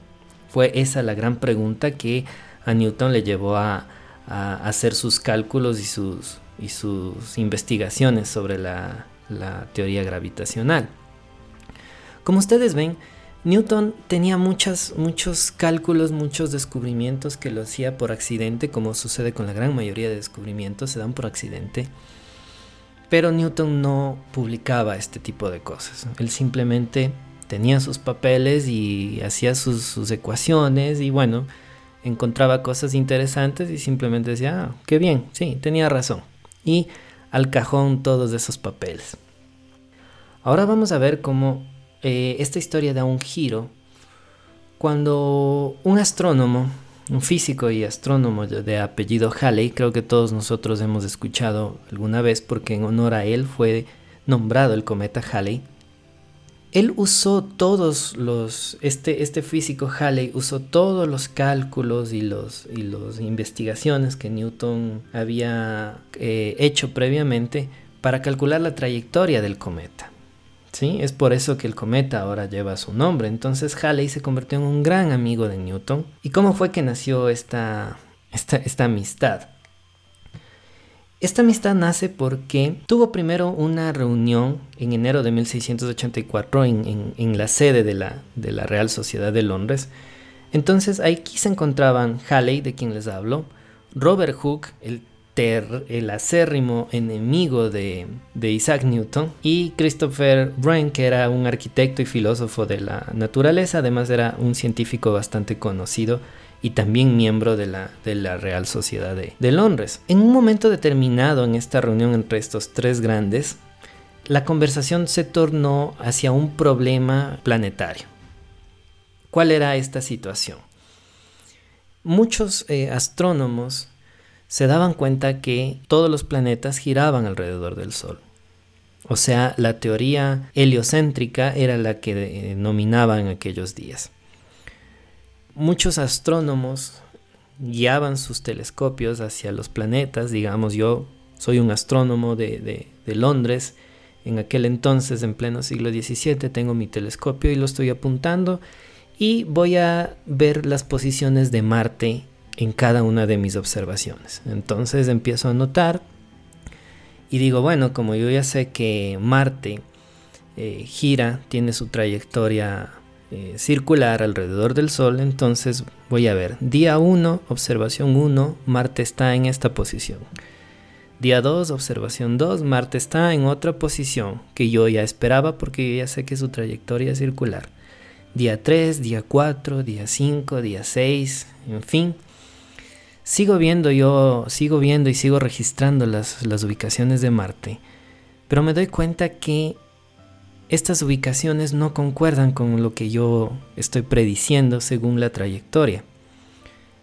Fue esa la gran pregunta que a Newton le llevó a, a hacer sus cálculos y sus, y sus investigaciones sobre la, teoría gravitacional. Como ustedes ven, Newton tenía muchas, muchos cálculos, muchos descubrimientos que lo hacía por accidente, como sucede con la gran mayoría de descubrimientos, se dan por accidente. Pero Newton no publicaba este tipo de cosas. Él simplemente tenía sus papeles y hacía sus, sus ecuaciones y bueno, encontraba cosas interesantes y simplemente decía, ah, qué bien, sí, tenía razón. Y al cajón todos esos papeles. Ahora vamos a ver cómo eh, esta historia da un giro cuando un astrónomo, un físico y astrónomo de apellido Halley, creo que todos nosotros hemos escuchado alguna vez porque en honor a él fue nombrado el cometa Halley, él usó todos los, este, este físico Halley usó todos los cálculos y las y los investigaciones que Newton había eh, hecho previamente para calcular la trayectoria del cometa. ¿Sí? Es por eso que el cometa ahora lleva su nombre. Entonces Halley se convirtió en un gran amigo de Newton. ¿Y cómo fue que nació esta, esta, esta amistad? Esta amistad nace porque tuvo primero una reunión en enero de 1684 en, la sede de la, de la, Real Sociedad de Londres. Entonces aquí se encontraban Halley, de quien les hablo, Robert Hooke, el, el acérrimo enemigo de, de, Isaac Newton, y Christopher Wren, que era un arquitecto y filósofo de la naturaleza, además era un científico bastante conocido y también miembro de la, de la Real Sociedad de, Londres. En un momento determinado en esta reunión entre estos tres grandes, la conversación se tornó hacia un problema planetario. ¿Cuál era esta situación? Muchos eh, astrónomos se daban cuenta que todos los planetas giraban alrededor del Sol. O sea, la teoría heliocéntrica era la que denominaban en aquellos días muchos astrónomos guiaban sus telescopios hacia los planetas, digamos, yo soy un astrónomo de, Londres, en aquel entonces, en pleno siglo XVII, tengo mi telescopio y lo estoy apuntando y voy a ver las posiciones de Marte en cada una de mis observaciones. Entonces empiezo a notar y digo, bueno, como yo ya sé que Marte eh, gira, tiene su trayectoria eh, circular alrededor del Sol, entonces voy a ver, día 1, observación 1, Marte está en esta posición. Día 2, observación 2, Marte está en otra posición que yo ya esperaba porque yo ya sé que su trayectoria es circular. Día 3, día 4, día 5, día 6, en fin. Sigo viendo yo, sigo viendo y sigo registrando las, las ubicaciones de Marte. pero me doy cuenta que estas ubicaciones no concuerdan con lo que yo estoy prediciendo según la trayectoria.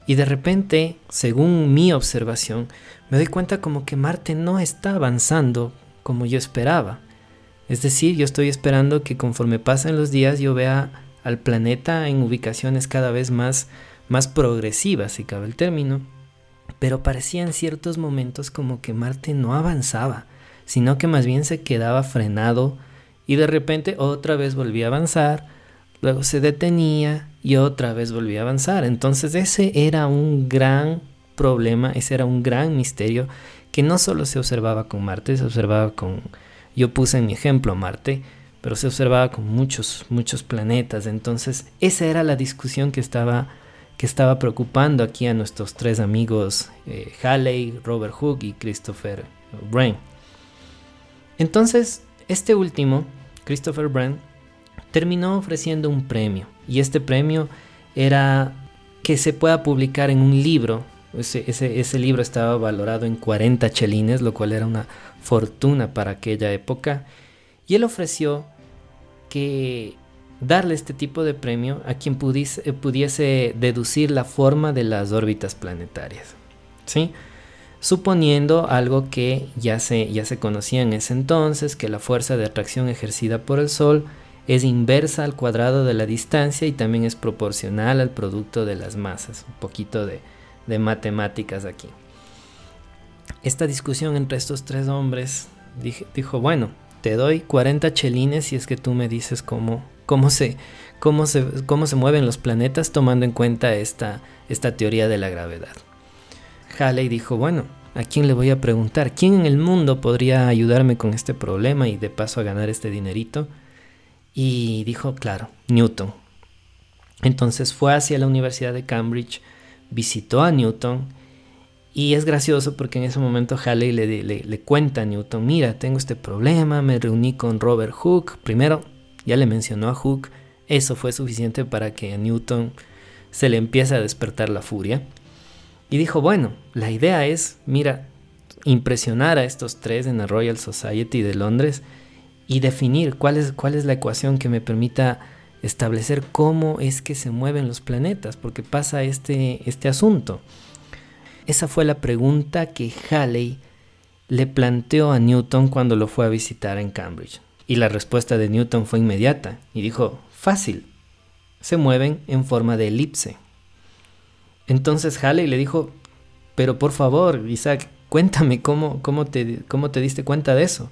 Y de repente, según mi observación, me doy cuenta como que Marte no está avanzando como yo esperaba. Es decir, yo estoy esperando que conforme pasen los días yo vea al planeta en ubicaciones cada vez más, más progresivas, si cabe el término. Pero parecía en ciertos momentos como que Marte no avanzaba, sino que más bien se quedaba frenado y de repente otra vez volvía a avanzar, luego se detenía y otra vez volvía a avanzar. Entonces ese era un gran problema, ese era un gran misterio que no solo se observaba con Marte, se observaba con, yo puse en mi ejemplo Marte, pero se observaba con muchos, muchos planetas. Entonces esa era la discusión que estaba, que estaba preocupando aquí a nuestros tres amigos eh, Halley, Robert Hooke y Christopher Wren. Entonces este último, Christopher Wren, terminó ofreciendo un premio y este premio era que se pueda publicar en un libro. Ese, ese, libro estaba valorado en 40 chelines, lo cual era una fortuna para aquella época. Y él ofreció que darle este tipo de premio a quien pudiese, pudiese deducir la forma de las órbitas planetarias. ¿Sí? Suponiendo algo que ya se, ya se conocía en ese entonces, que la fuerza de atracción ejercida por el Sol es inversa al cuadrado de la distancia y también es proporcional al producto de las masas. Un poquito de, matemáticas aquí. Esta discusión entre estos tres hombres dijo, bueno, te doy 40 chelines si es que tú me dices cómo, cómo, se, cómo, se, cómo se mueven los planetas tomando en cuenta esta, esta teoría de la gravedad. Halley dijo, bueno, ¿a quién le voy a preguntar? ¿Quién en el mundo podría ayudarme con este problema y de paso a ganar este dinerito? Y dijo, claro, Newton. Entonces fue hacia la Universidad de Cambridge, visitó a Newton y es gracioso porque en ese momento Halley le, le, cuenta a Newton, mira, tengo este problema, me reuní con Robert Hooke. Primero, ya le mencionó a Hooke, eso fue suficiente para que a Newton se le empiece a despertar la furia. Y dijo, bueno, la idea es, mira, impresionar a estos tres en la Royal Society de Londres y definir cuál es, cuál es la ecuación que me permita establecer cómo es que se mueven los planetas, porque pasa este, este asunto. Esa fue la pregunta que Halley le planteó a Newton cuando lo fue a visitar en Cambridge. Y la respuesta de Newton fue inmediata y dijo, fácil, se mueven en forma de elipse. Entonces Halley le dijo, pero por favor, Isaac, cuéntame cómo, cómo, te, cómo te diste cuenta de eso.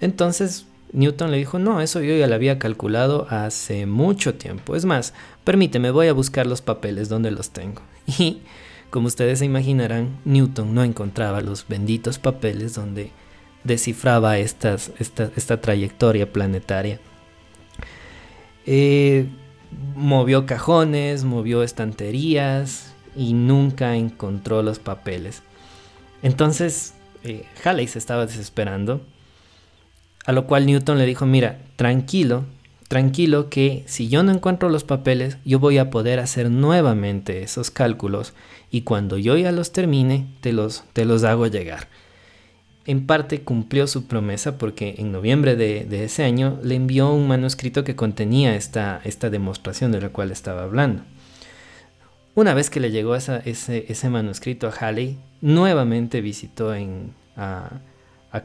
Entonces Newton le dijo, no, eso yo ya lo había calculado hace mucho tiempo. Es más, permíteme, voy a buscar los papeles donde los tengo. Y, como ustedes se imaginarán, Newton no encontraba los benditos papeles donde descifraba esta, esta trayectoria planetaria. Eh, movió cajones, movió estanterías, y nunca encontró los papeles. Entonces eh, Halley se estaba desesperando, a lo cual Newton le dijo, mira, tranquilo, tranquilo que si yo no encuentro los papeles, yo voy a poder hacer nuevamente esos cálculos y cuando yo ya los termine, te los, te los hago llegar. En parte cumplió su promesa porque en noviembre de, ese año le envió un manuscrito que contenía esta, esta demostración de la cual estaba hablando. Una vez que le llegó ese, manuscrito a Halley, nuevamente visitó a,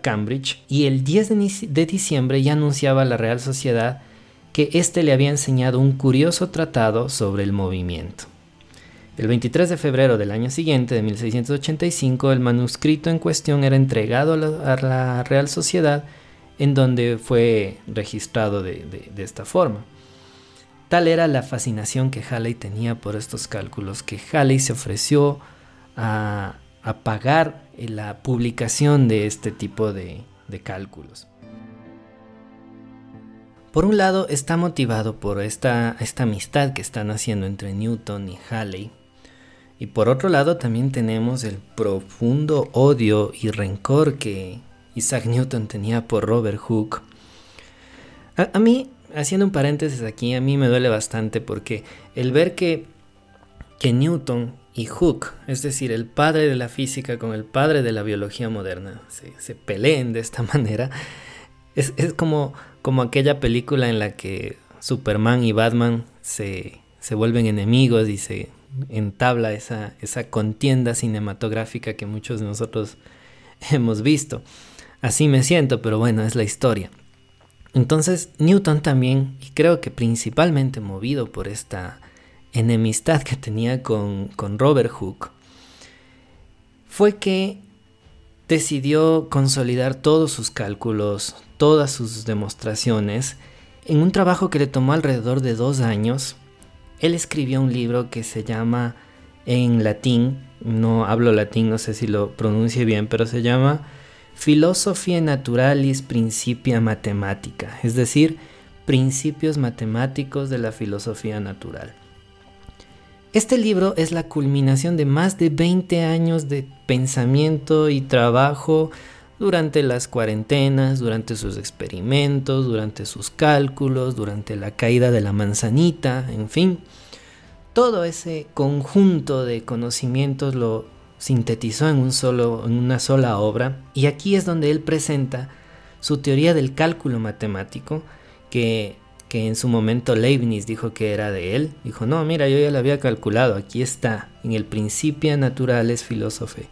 Cambridge y el 10 de, diciembre ya anunciaba a la Real Sociedad que éste le había enseñado un curioso tratado sobre el movimiento. El 23 de febrero del año siguiente, de 1685, el manuscrito en cuestión era entregado a la, Real Sociedad, en donde fue registrado de esta forma. Tal era la fascinación que Halley tenía por estos cálculos que Halley se ofreció a, pagar la publicación de este tipo de, cálculos. Por un lado está motivado por esta, amistad que están haciendo entre Newton y Halley. Y por otro lado también tenemos el profundo odio y rencor que Isaac Newton tenía por Robert Hooke. A mí haciendo un paréntesis aquí, a mí me duele bastante porque el ver que, que Newton y Hooke, es decir, el padre de la física con el padre de la biología moderna, se, peleen de esta manera, Es, como, como aquella película en la que Superman y Batman se, se vuelven enemigos y se entabla esa, esa contienda cinematográfica que muchos de nosotros hemos visto. Así me siento, pero bueno, es la historia. Entonces Newton también, y creo que principalmente movido por esta enemistad que tenía con, con Robert Hooke, fue que decidió consolidar todos sus cálculos, todas sus demostraciones, en un trabajo que le tomó alrededor de dos años. Él escribió un libro que se llama en latín, no hablo latín, no sé si lo pronuncie bien, pero se llama Philosophia Naturalis Principia Mathematica, es decir, principios matemáticos de la filosofía natural. Este libro es la culminación de más de 20 años de pensamiento y trabajo durante las cuarentenas, durante sus experimentos, durante sus cálculos, durante la caída de la manzanita, en fin. Todo ese conjunto de conocimientos lo sintetizó en, un solo, en una sola obra y aquí es donde él presenta su teoría del cálculo matemático que, que en su momento Leibniz dijo que era de él. Dijo, no, mira, yo ya lo había calculado, aquí está, en el Principia Naturalis Philosophy.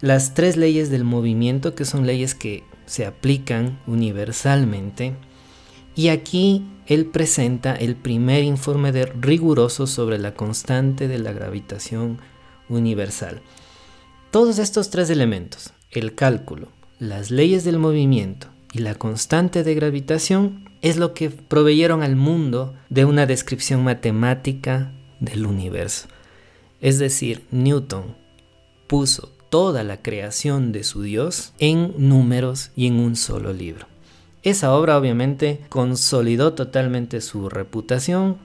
Las tres leyes del movimiento, que son leyes que se aplican universalmente. Y aquí él presenta el primer informe de riguroso sobre la constante de la gravitación universal. Todos estos tres elementos, el cálculo, las leyes del movimiento y la constante de gravitación, es lo que proveyeron al mundo de una descripción matemática del universo. Es decir, Newton puso toda la creación de su Dios en números y en un solo libro. Esa obra obviamente consolidó totalmente su reputación,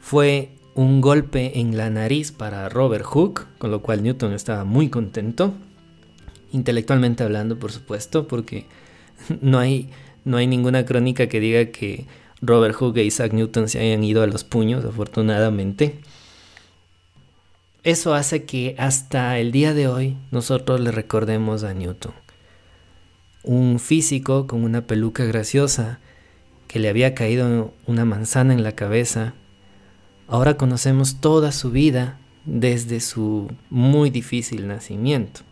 fue un golpe en la nariz para Robert Hooke, con lo cual Newton estaba muy contento, intelectualmente hablando, por supuesto, porque no hay, no hay ninguna crónica que diga que Robert Hooke e Isaac Newton se hayan ido a los puños, afortunadamente. Eso hace que hasta el día de hoy nosotros le recordemos a Newton. Un físico con una peluca graciosa que le había caído una manzana en la cabeza Ahora conocemos toda su vida desde su muy difícil nacimiento.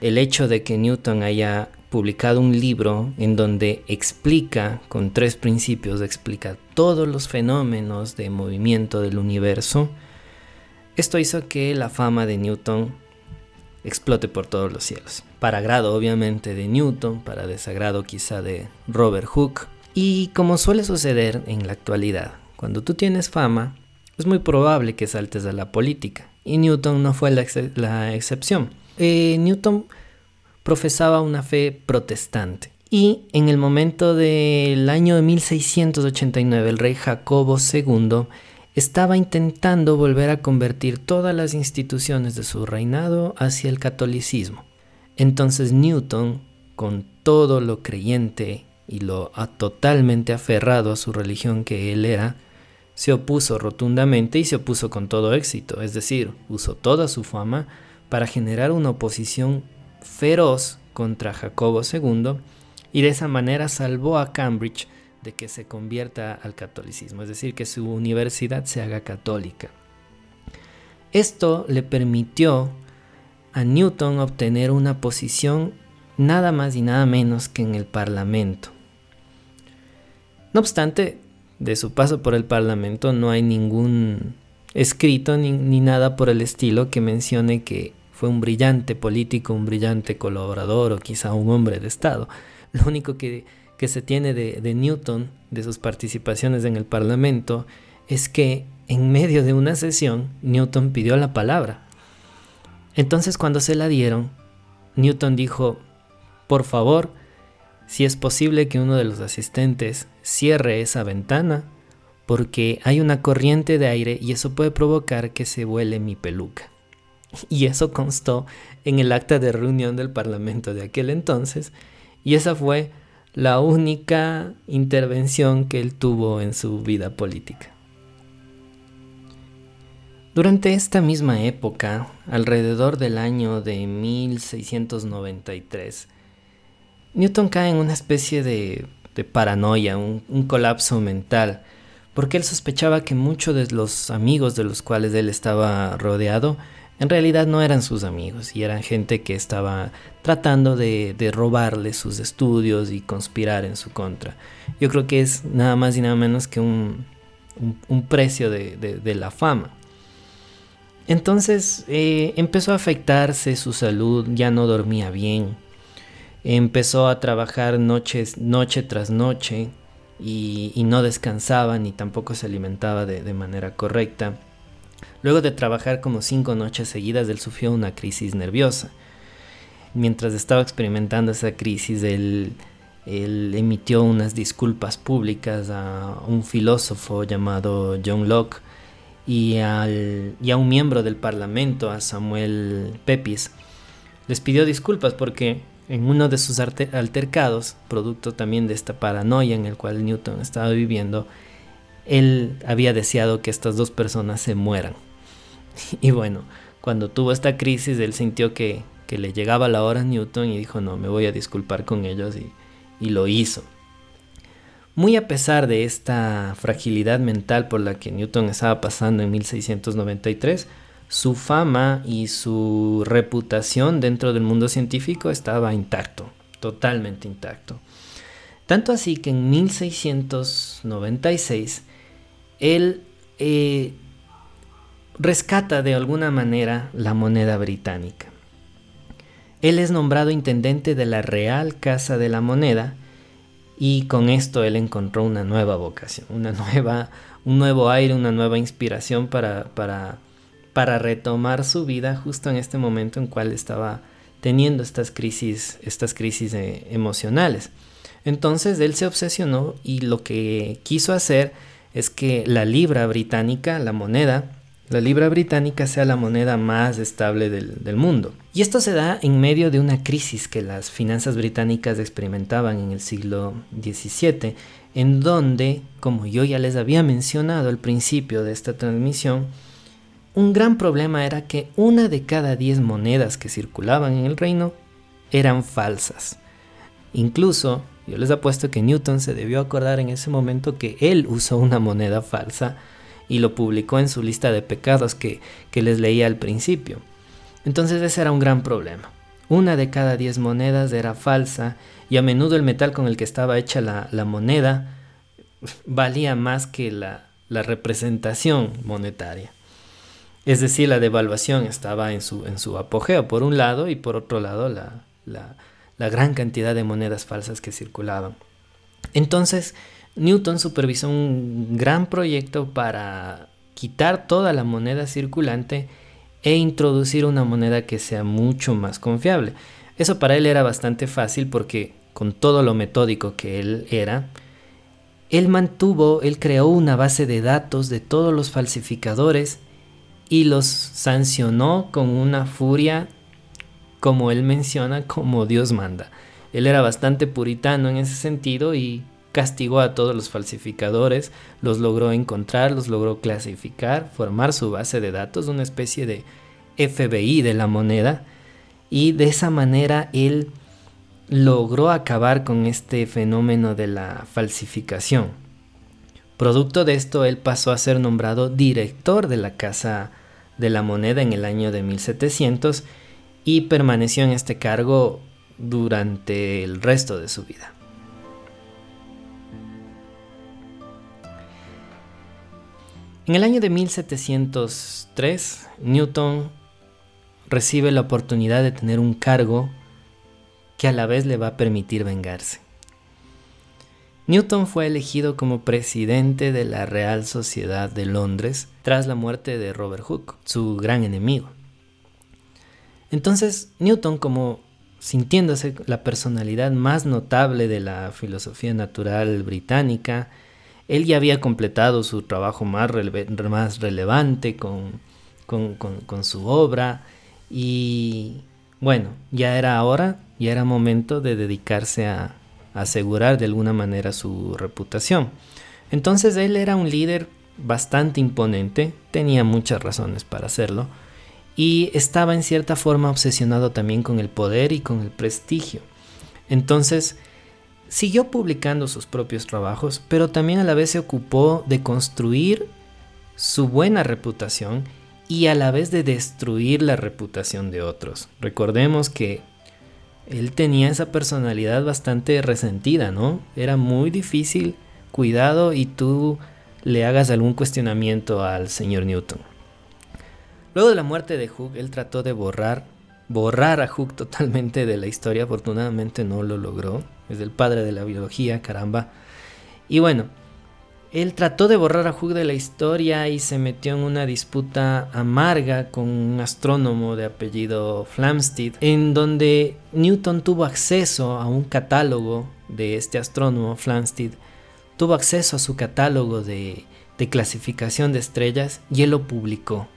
El hecho de que Newton haya publicado un libro en donde explica con tres principios, explica todos los fenómenos de movimiento del universo, esto hizo que la fama de Newton explote por todos los cielos. Para agrado obviamente de Newton, para desagrado quizá de Robert Hooke, y como suele suceder en la actualidad, cuando tú tienes fama, es muy probable que saltes a la política. Y Newton no fue la, excepción. Eh, Newton profesaba una fe protestante. Y en el momento del año de 1689, el rey Jacobo II estaba intentando volver a convertir todas las instituciones de su reinado hacia el catolicismo. Entonces Newton, con todo lo creyente y lo totalmente aferrado a su religión que él era, se opuso rotundamente y se opuso con todo éxito, es decir, usó toda su fama para generar una oposición feroz contra Jacobo II y de esa manera salvó a Cambridge de que se convierta al catolicismo, es decir, que su universidad se haga católica. Esto le permitió a Newton obtener una posición nada más y nada menos que en el Parlamento. No obstante, de su paso por el Parlamento no hay ningún escrito ni, nada por el estilo que mencione que fue un brillante político, un brillante colaborador o quizá un hombre de Estado. Lo único que, se tiene de, de Newton, de sus participaciones en el Parlamento, es que en medio de una sesión Newton pidió la palabra. Entonces cuando se la dieron, Newton dijo, por favor, si es posible que uno de los asistentes cierre esa ventana porque hay una corriente de aire y eso puede provocar que se vuele mi peluca. Y eso constó en el acta de reunión del Parlamento de aquel entonces y esa fue la única intervención que él tuvo en su vida política. Durante esta misma época, alrededor del año de 1693, Newton cae en una especie de, paranoia, un, colapso mental, porque él sospechaba que muchos de los amigos de los cuales él estaba rodeado en realidad no eran sus amigos y eran gente que estaba tratando de, robarle sus estudios y conspirar en su contra. Yo creo que es nada más y nada menos que un, precio de, la fama. Entonces eh, empezó a afectarse su salud, ya no dormía bien, empezó a trabajar noches, noche tras noche y, no descansaba ni tampoco se alimentaba de manera correcta. Luego de trabajar como cinco noches seguidas, él sufrió una crisis nerviosa. Mientras estaba experimentando esa crisis, él, emitió unas disculpas públicas a un filósofo llamado John Locke y, y a un miembro del Parlamento, a Samuel Pepys. Les pidió disculpas porque en uno de sus altercados, producto también de esta paranoia en el cual Newton estaba viviendo, él había deseado que estas dos personas se mueran. Y bueno, cuando tuvo esta crisis, él sintió que, le llegaba la hora a Newton y dijo, no, me voy a disculpar con ellos y, y lo hizo. Muy a pesar de esta fragilidad mental por la que Newton estaba pasando en 1693, su fama y su reputación dentro del mundo científico estaba intacto, totalmente intacto. Tanto así que en 1696 él eh, rescata de alguna manera la moneda británica. Él es nombrado intendente de la Real Casa de la Moneda y con esto él encontró una nueva vocación, una nueva, un nuevo aire, una nueva inspiración para, para, para retomar su vida justo en este momento en cual estaba teniendo estas crisis, estas crisis eh, emocionales. Entonces él se obsesionó y lo que quiso hacer es que la libra británica, la moneda, la libra británica sea la moneda más estable del, mundo. Y esto se da en medio de una crisis que las finanzas británicas experimentaban en el siglo XVII, en donde, como yo ya les había mencionado al principio de esta transmisión, un gran problema era que una de cada diez monedas que circulaban en el reino eran falsas. Incluso, yo les apuesto que Newton se debió acordar en ese momento que él usó una moneda falsa y lo publicó en su lista de pecados que, les leía al principio. Entonces ese era un gran problema. Una de cada diez monedas era falsa y a menudo el metal con el que estaba hecha la, moneda valía más que la, representación monetaria. Es decir, la devaluación estaba en su, en su apogeo por un lado y por otro lado la, la gran cantidad de monedas falsas que circulaban. Entonces, Newton supervisó un gran proyecto para quitar toda la moneda circulante e introducir una moneda que sea mucho más confiable. Eso para él era bastante fácil porque con todo lo metódico que él era, él mantuvo, él creó una base de datos de todos los falsificadores y los sancionó con una furia como él menciona, como Dios manda. Él era bastante puritano en ese sentido y castigó a todos los falsificadores, los logró encontrar, los logró clasificar, formar su base de datos, una especie de FBI de la moneda, y de esa manera él logró acabar con este fenómeno de la falsificación. Producto de esto, él pasó a ser nombrado director de la Casa de la Moneda en el año de 1700 y permaneció en este cargo durante el resto de su vida. En el año de 1703, Newton recibe la oportunidad de tener un cargo que a la vez le va a permitir vengarse. Newton fue elegido como presidente de la Real Sociedad de Londres tras la muerte de Robert Hooke, su gran enemigo. Entonces, Newton, como sintiéndose la personalidad más notable de la filosofía natural británica, él ya había completado su trabajo más, relevante con, con, su obra y bueno, ya era hora, ya era momento de dedicarse a, asegurar de alguna manera su reputación. Entonces él era un líder bastante imponente, tenía muchas razones para hacerlo, y estaba en cierta forma obsesionado también con el poder y con el prestigio. Entonces, siguió publicando sus propios trabajos, pero también a la vez se ocupó de construir su buena reputación y a la vez de destruir la reputación de otros. Recordemos que él tenía esa personalidad bastante resentida, ¿no? Era muy difícil, cuidado y tú le hagas algún cuestionamiento al señor Newton. Luego de la muerte de Hooke, él trató de borrar, borrar a Hooke totalmente de la historia, afortunadamente no lo logró, es el padre de la biología, caramba. Y bueno, él trató de borrar a Hooke de la historia y se metió en una disputa amarga con un astrónomo de apellido Flamsteed, en donde Newton tuvo acceso a un catálogo de este astrónomo Flamsteed, tuvo acceso a su catálogo de, de clasificación de estrellas y él lo publicó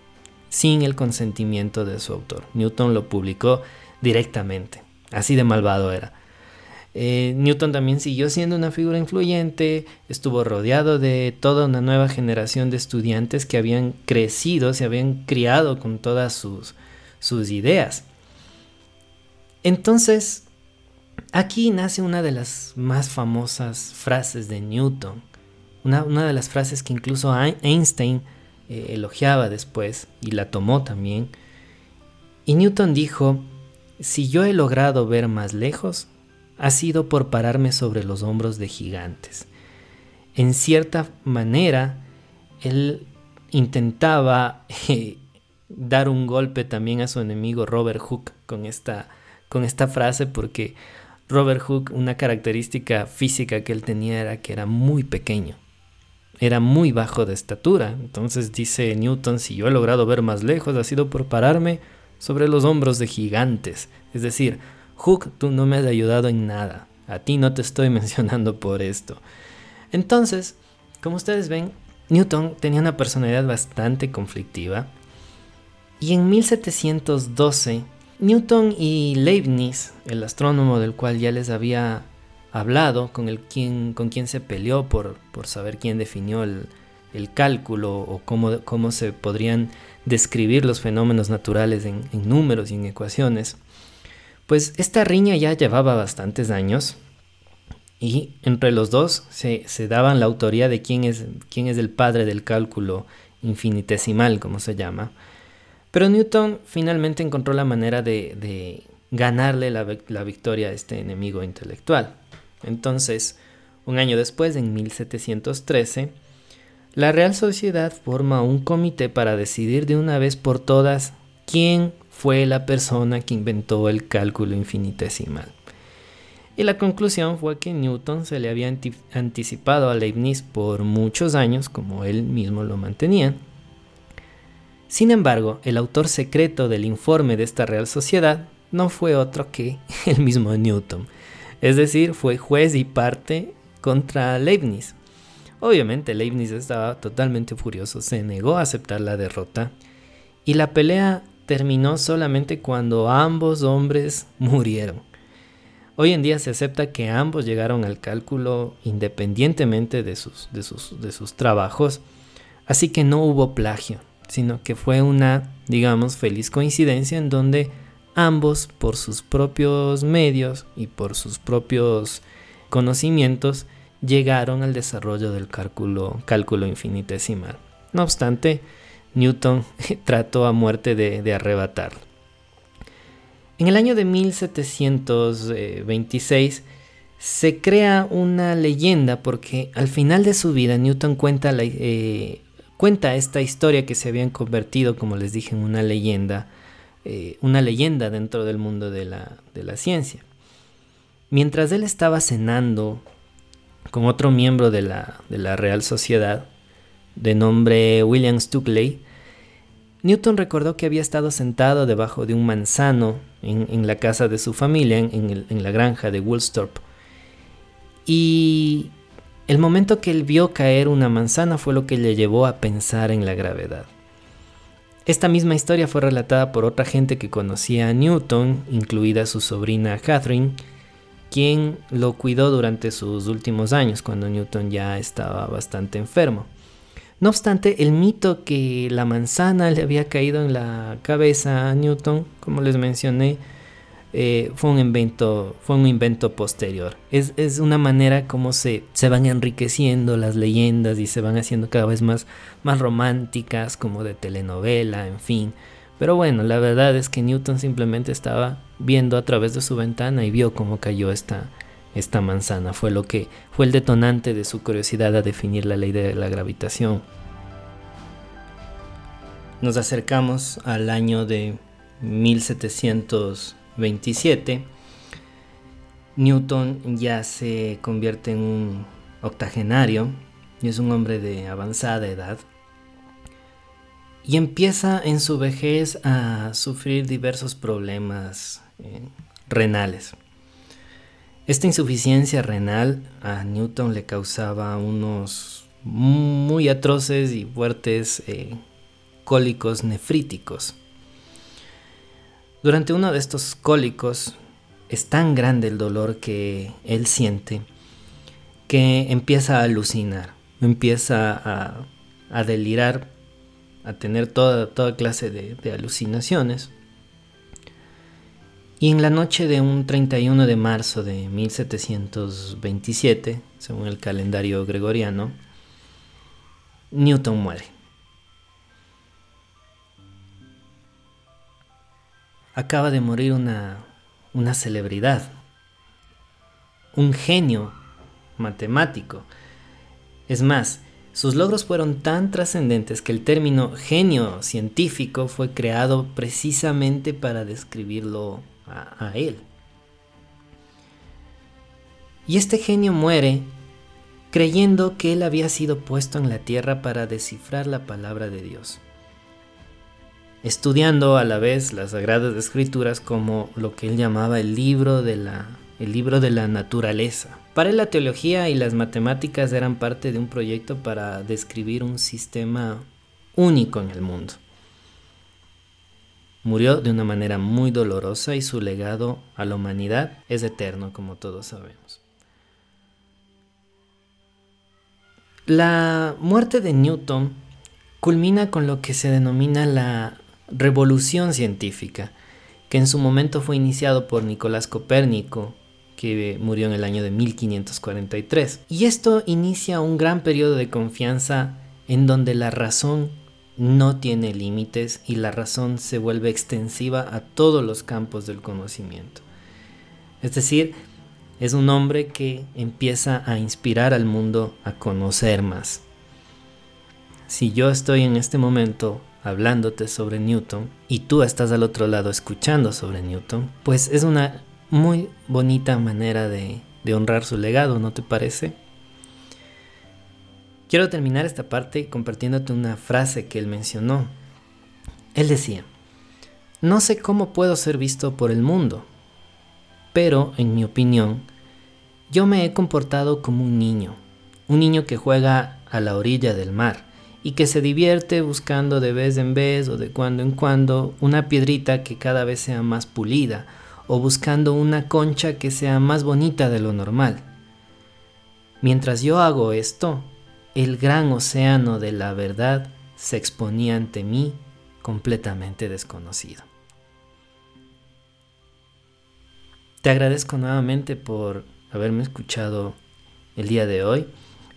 sin el consentimiento de su autor. Newton lo publicó directamente, así de malvado era. Eh, Newton también siguió siendo una figura influyente, estuvo rodeado de toda una nueva generación de estudiantes que habían crecido, se habían criado con todas sus, ideas. Entonces, aquí nace una de las más famosas frases de Newton, una, de las frases que incluso Einstein eh, elogiaba después y la tomó también. Y Newton dijo, si yo he logrado ver más lejos, ha sido por pararme sobre los hombros de gigantes. En cierta manera, él intentaba eh, dar un golpe también a su enemigo Robert Hooke con esta, con esta frase porque Robert Hooke, una característica física que él tenía era que era muy pequeño, era muy bajo de estatura. Entonces dice Newton, si yo he logrado ver más lejos ha sido por pararme sobre los hombros de gigantes. Es decir, Hook, tú no me has ayudado en nada. A ti no te estoy mencionando por esto. Entonces, como ustedes ven, Newton tenía una personalidad bastante conflictiva. Y en 1712, Newton y Leibniz, el astrónomo del cual ya les había hablado, con, el quien, con quien se peleó por, por saber quién definió el, cálculo o cómo, cómo, se podrían describir los fenómenos naturales en números y en ecuaciones, pues esta riña ya llevaba bastantes años y entre los dos se, daban la autoría de quién es, quién es el padre del cálculo infinitesimal, como se llama. Pero Newton finalmente encontró la manera de, ganarle la, la, victoria a este enemigo intelectual. Entonces, un año después, en 1713, la Real Sociedad forma un comité para decidir de una vez por todas quién fue la persona que inventó el cálculo infinitesimal. Y la conclusión fue que Newton se le había anticipado a Leibniz por muchos años, como él mismo lo mantenía. Sin embargo, el autor secreto del informe de esta Real Sociedad no fue otro que el mismo Newton. Es decir, fue juez y parte contra Leibniz. Obviamente Leibniz estaba totalmente furioso, se negó a aceptar la derrota y la pelea terminó solamente cuando ambos hombres murieron. Hoy en día se acepta que ambos llegaron al cálculo independientemente de sus, de sus, de sus trabajos, así que no hubo plagio, sino que fue una, digamos, feliz coincidencia en donde ambos, por sus propios medios y por sus propios conocimientos, llegaron al desarrollo del cálculo, cálculo infinitesimal. No obstante, Newton trató a muerte de, arrebatarlo. En el año de 1726 se crea una leyenda porque al final de su vida Newton cuenta, eh, cuenta esta historia que se habían convertido, como les dije, en una leyenda, eh, una leyenda dentro del mundo de la, de la ciencia. Mientras él estaba cenando con otro miembro de la, de la Real Sociedad, de nombre William Stukeley, Newton recordó que había estado sentado debajo de un manzano en, la casa de su familia, en, la granja de Woolsthorpe. Y el momento que él vio caer una manzana fue lo que le llevó a pensar en la gravedad. Esta misma historia fue relatada por otra gente que conocía a Newton, incluida su sobrina Catherine, quien lo cuidó durante sus últimos años, cuando Newton ya estaba bastante enfermo. No obstante, el mito que la manzana le había caído en la cabeza a Newton, como les mencioné, eh, fue, un invento, fue un invento posterior. Es, una manera como se, se van enriqueciendo las leyendas y se van haciendo cada vez más, más románticas, como de telenovela, en fin. Pero bueno, la verdad es que Newton simplemente estaba viendo a través de su ventana y vio cómo cayó esta, esta manzana. Fue lo que fue el detonante de su curiosidad a definir la ley de la gravitación. Nos acercamos al año de 1727. Newton ya se convierte en un octogenario y es un hombre de avanzada edad y empieza en su vejez a sufrir diversos problemas eh, renales. Esta insuficiencia renal a Newton le causaba unos muy atroces y fuertes eh, cólicos nefríticos. Durante uno de estos cólicos es tan grande el dolor que él siente que empieza a alucinar, empieza a delirar a tener toda, toda clase de, alucinaciones. Y en la noche de un 31 de marzo de 1727, según el calendario gregoriano, Newton muere. Acaba de morir una, una celebridad, un genio matemático. Es más, sus logros fueron tan trascendentes que el término genio científico fue creado precisamente para describirlo a, él. Y este genio muere creyendo que él había sido puesto en la tierra para descifrar la palabra de Dios, estudiando a la vez las sagradas escrituras como lo que él llamaba el libro de la, el libro de la naturaleza. Para él la teología y las matemáticas eran parte de un proyecto para describir un sistema único en el mundo. Murió de una manera muy dolorosa y su legado a la humanidad es eterno, como todos sabemos. La muerte de Newton culmina con lo que se denomina la revolución científica, que en su momento fue iniciado por Nicolás Copérnico que murió en el año de 1543. Y esto inicia un gran periodo de confianza en donde la razón no tiene límites y la razón se vuelve extensiva a todos los campos del conocimiento. Es decir, es un hombre que empieza a inspirar al mundo a conocer más. Si yo estoy en este momento hablándote sobre Newton y tú estás al otro lado escuchando sobre Newton, pues es una muy bonita manera de, honrar su legado, ¿no te parece? Quiero terminar esta parte compartiéndote una frase que él mencionó. Él decía, no sé cómo puedo ser visto por el mundo, pero, en mi opinión, yo me he comportado como un niño, un niño que juega a la orilla del mar y que se divierte buscando de vez en vez o de cuando en cuando una piedrita que cada vez sea más pulida o buscando una concha que sea más bonita de lo normal. Mientras yo hago esto, el gran océano de la verdad se exponía ante mí completamente desconocido. Te agradezco nuevamente por haberme escuchado el día de hoy.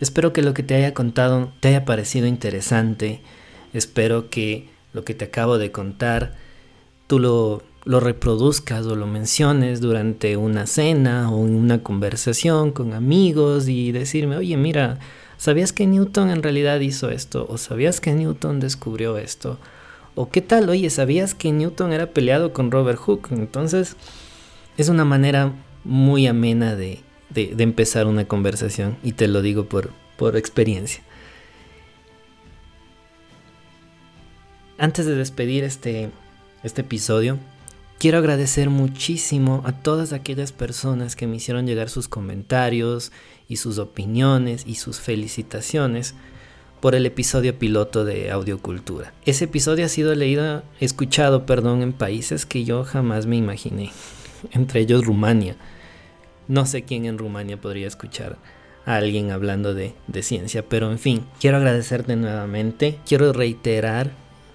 Espero que lo que te haya contado te haya parecido interesante. Espero que lo que te acabo de contar tú lo lo reproduzcas o lo menciones durante una cena o en una conversación con amigos y decirme, oye, mira, ¿sabías que Newton en realidad hizo esto? ¿O sabías que Newton descubrió esto? ¿O qué tal? Oye, ¿sabías que Newton era peleado con Robert Hooke? Entonces, es una manera muy amena de, empezar una conversación y te lo digo por, por experiencia. Antes de despedir este, este episodio, Quiero agradecer muchísimo a todas aquellas personas que me hicieron llegar sus comentarios y sus opiniones y sus felicitaciones por el episodio piloto de Audiocultura. Ese episodio ha sido leído, escuchado, perdón, en países que yo jamás me imaginé, entre ellos Rumania. No sé quién en Rumania podría escuchar a alguien hablando de, de ciencia, pero en fin, quiero agradecerte nuevamente, quiero reiterar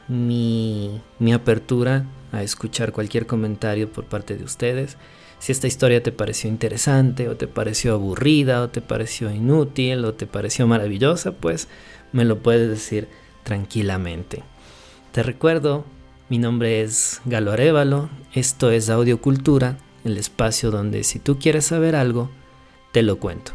mi, mi apertura a escuchar cualquier comentario por parte de ustedes. Si esta historia te pareció interesante o te pareció aburrida o te pareció inútil o te pareció maravillosa, pues me lo puedes decir tranquilamente. Te recuerdo, mi nombre es Galo Arevalo, esto es Audiocultura, el espacio donde si tú quieres saber algo, te lo cuento.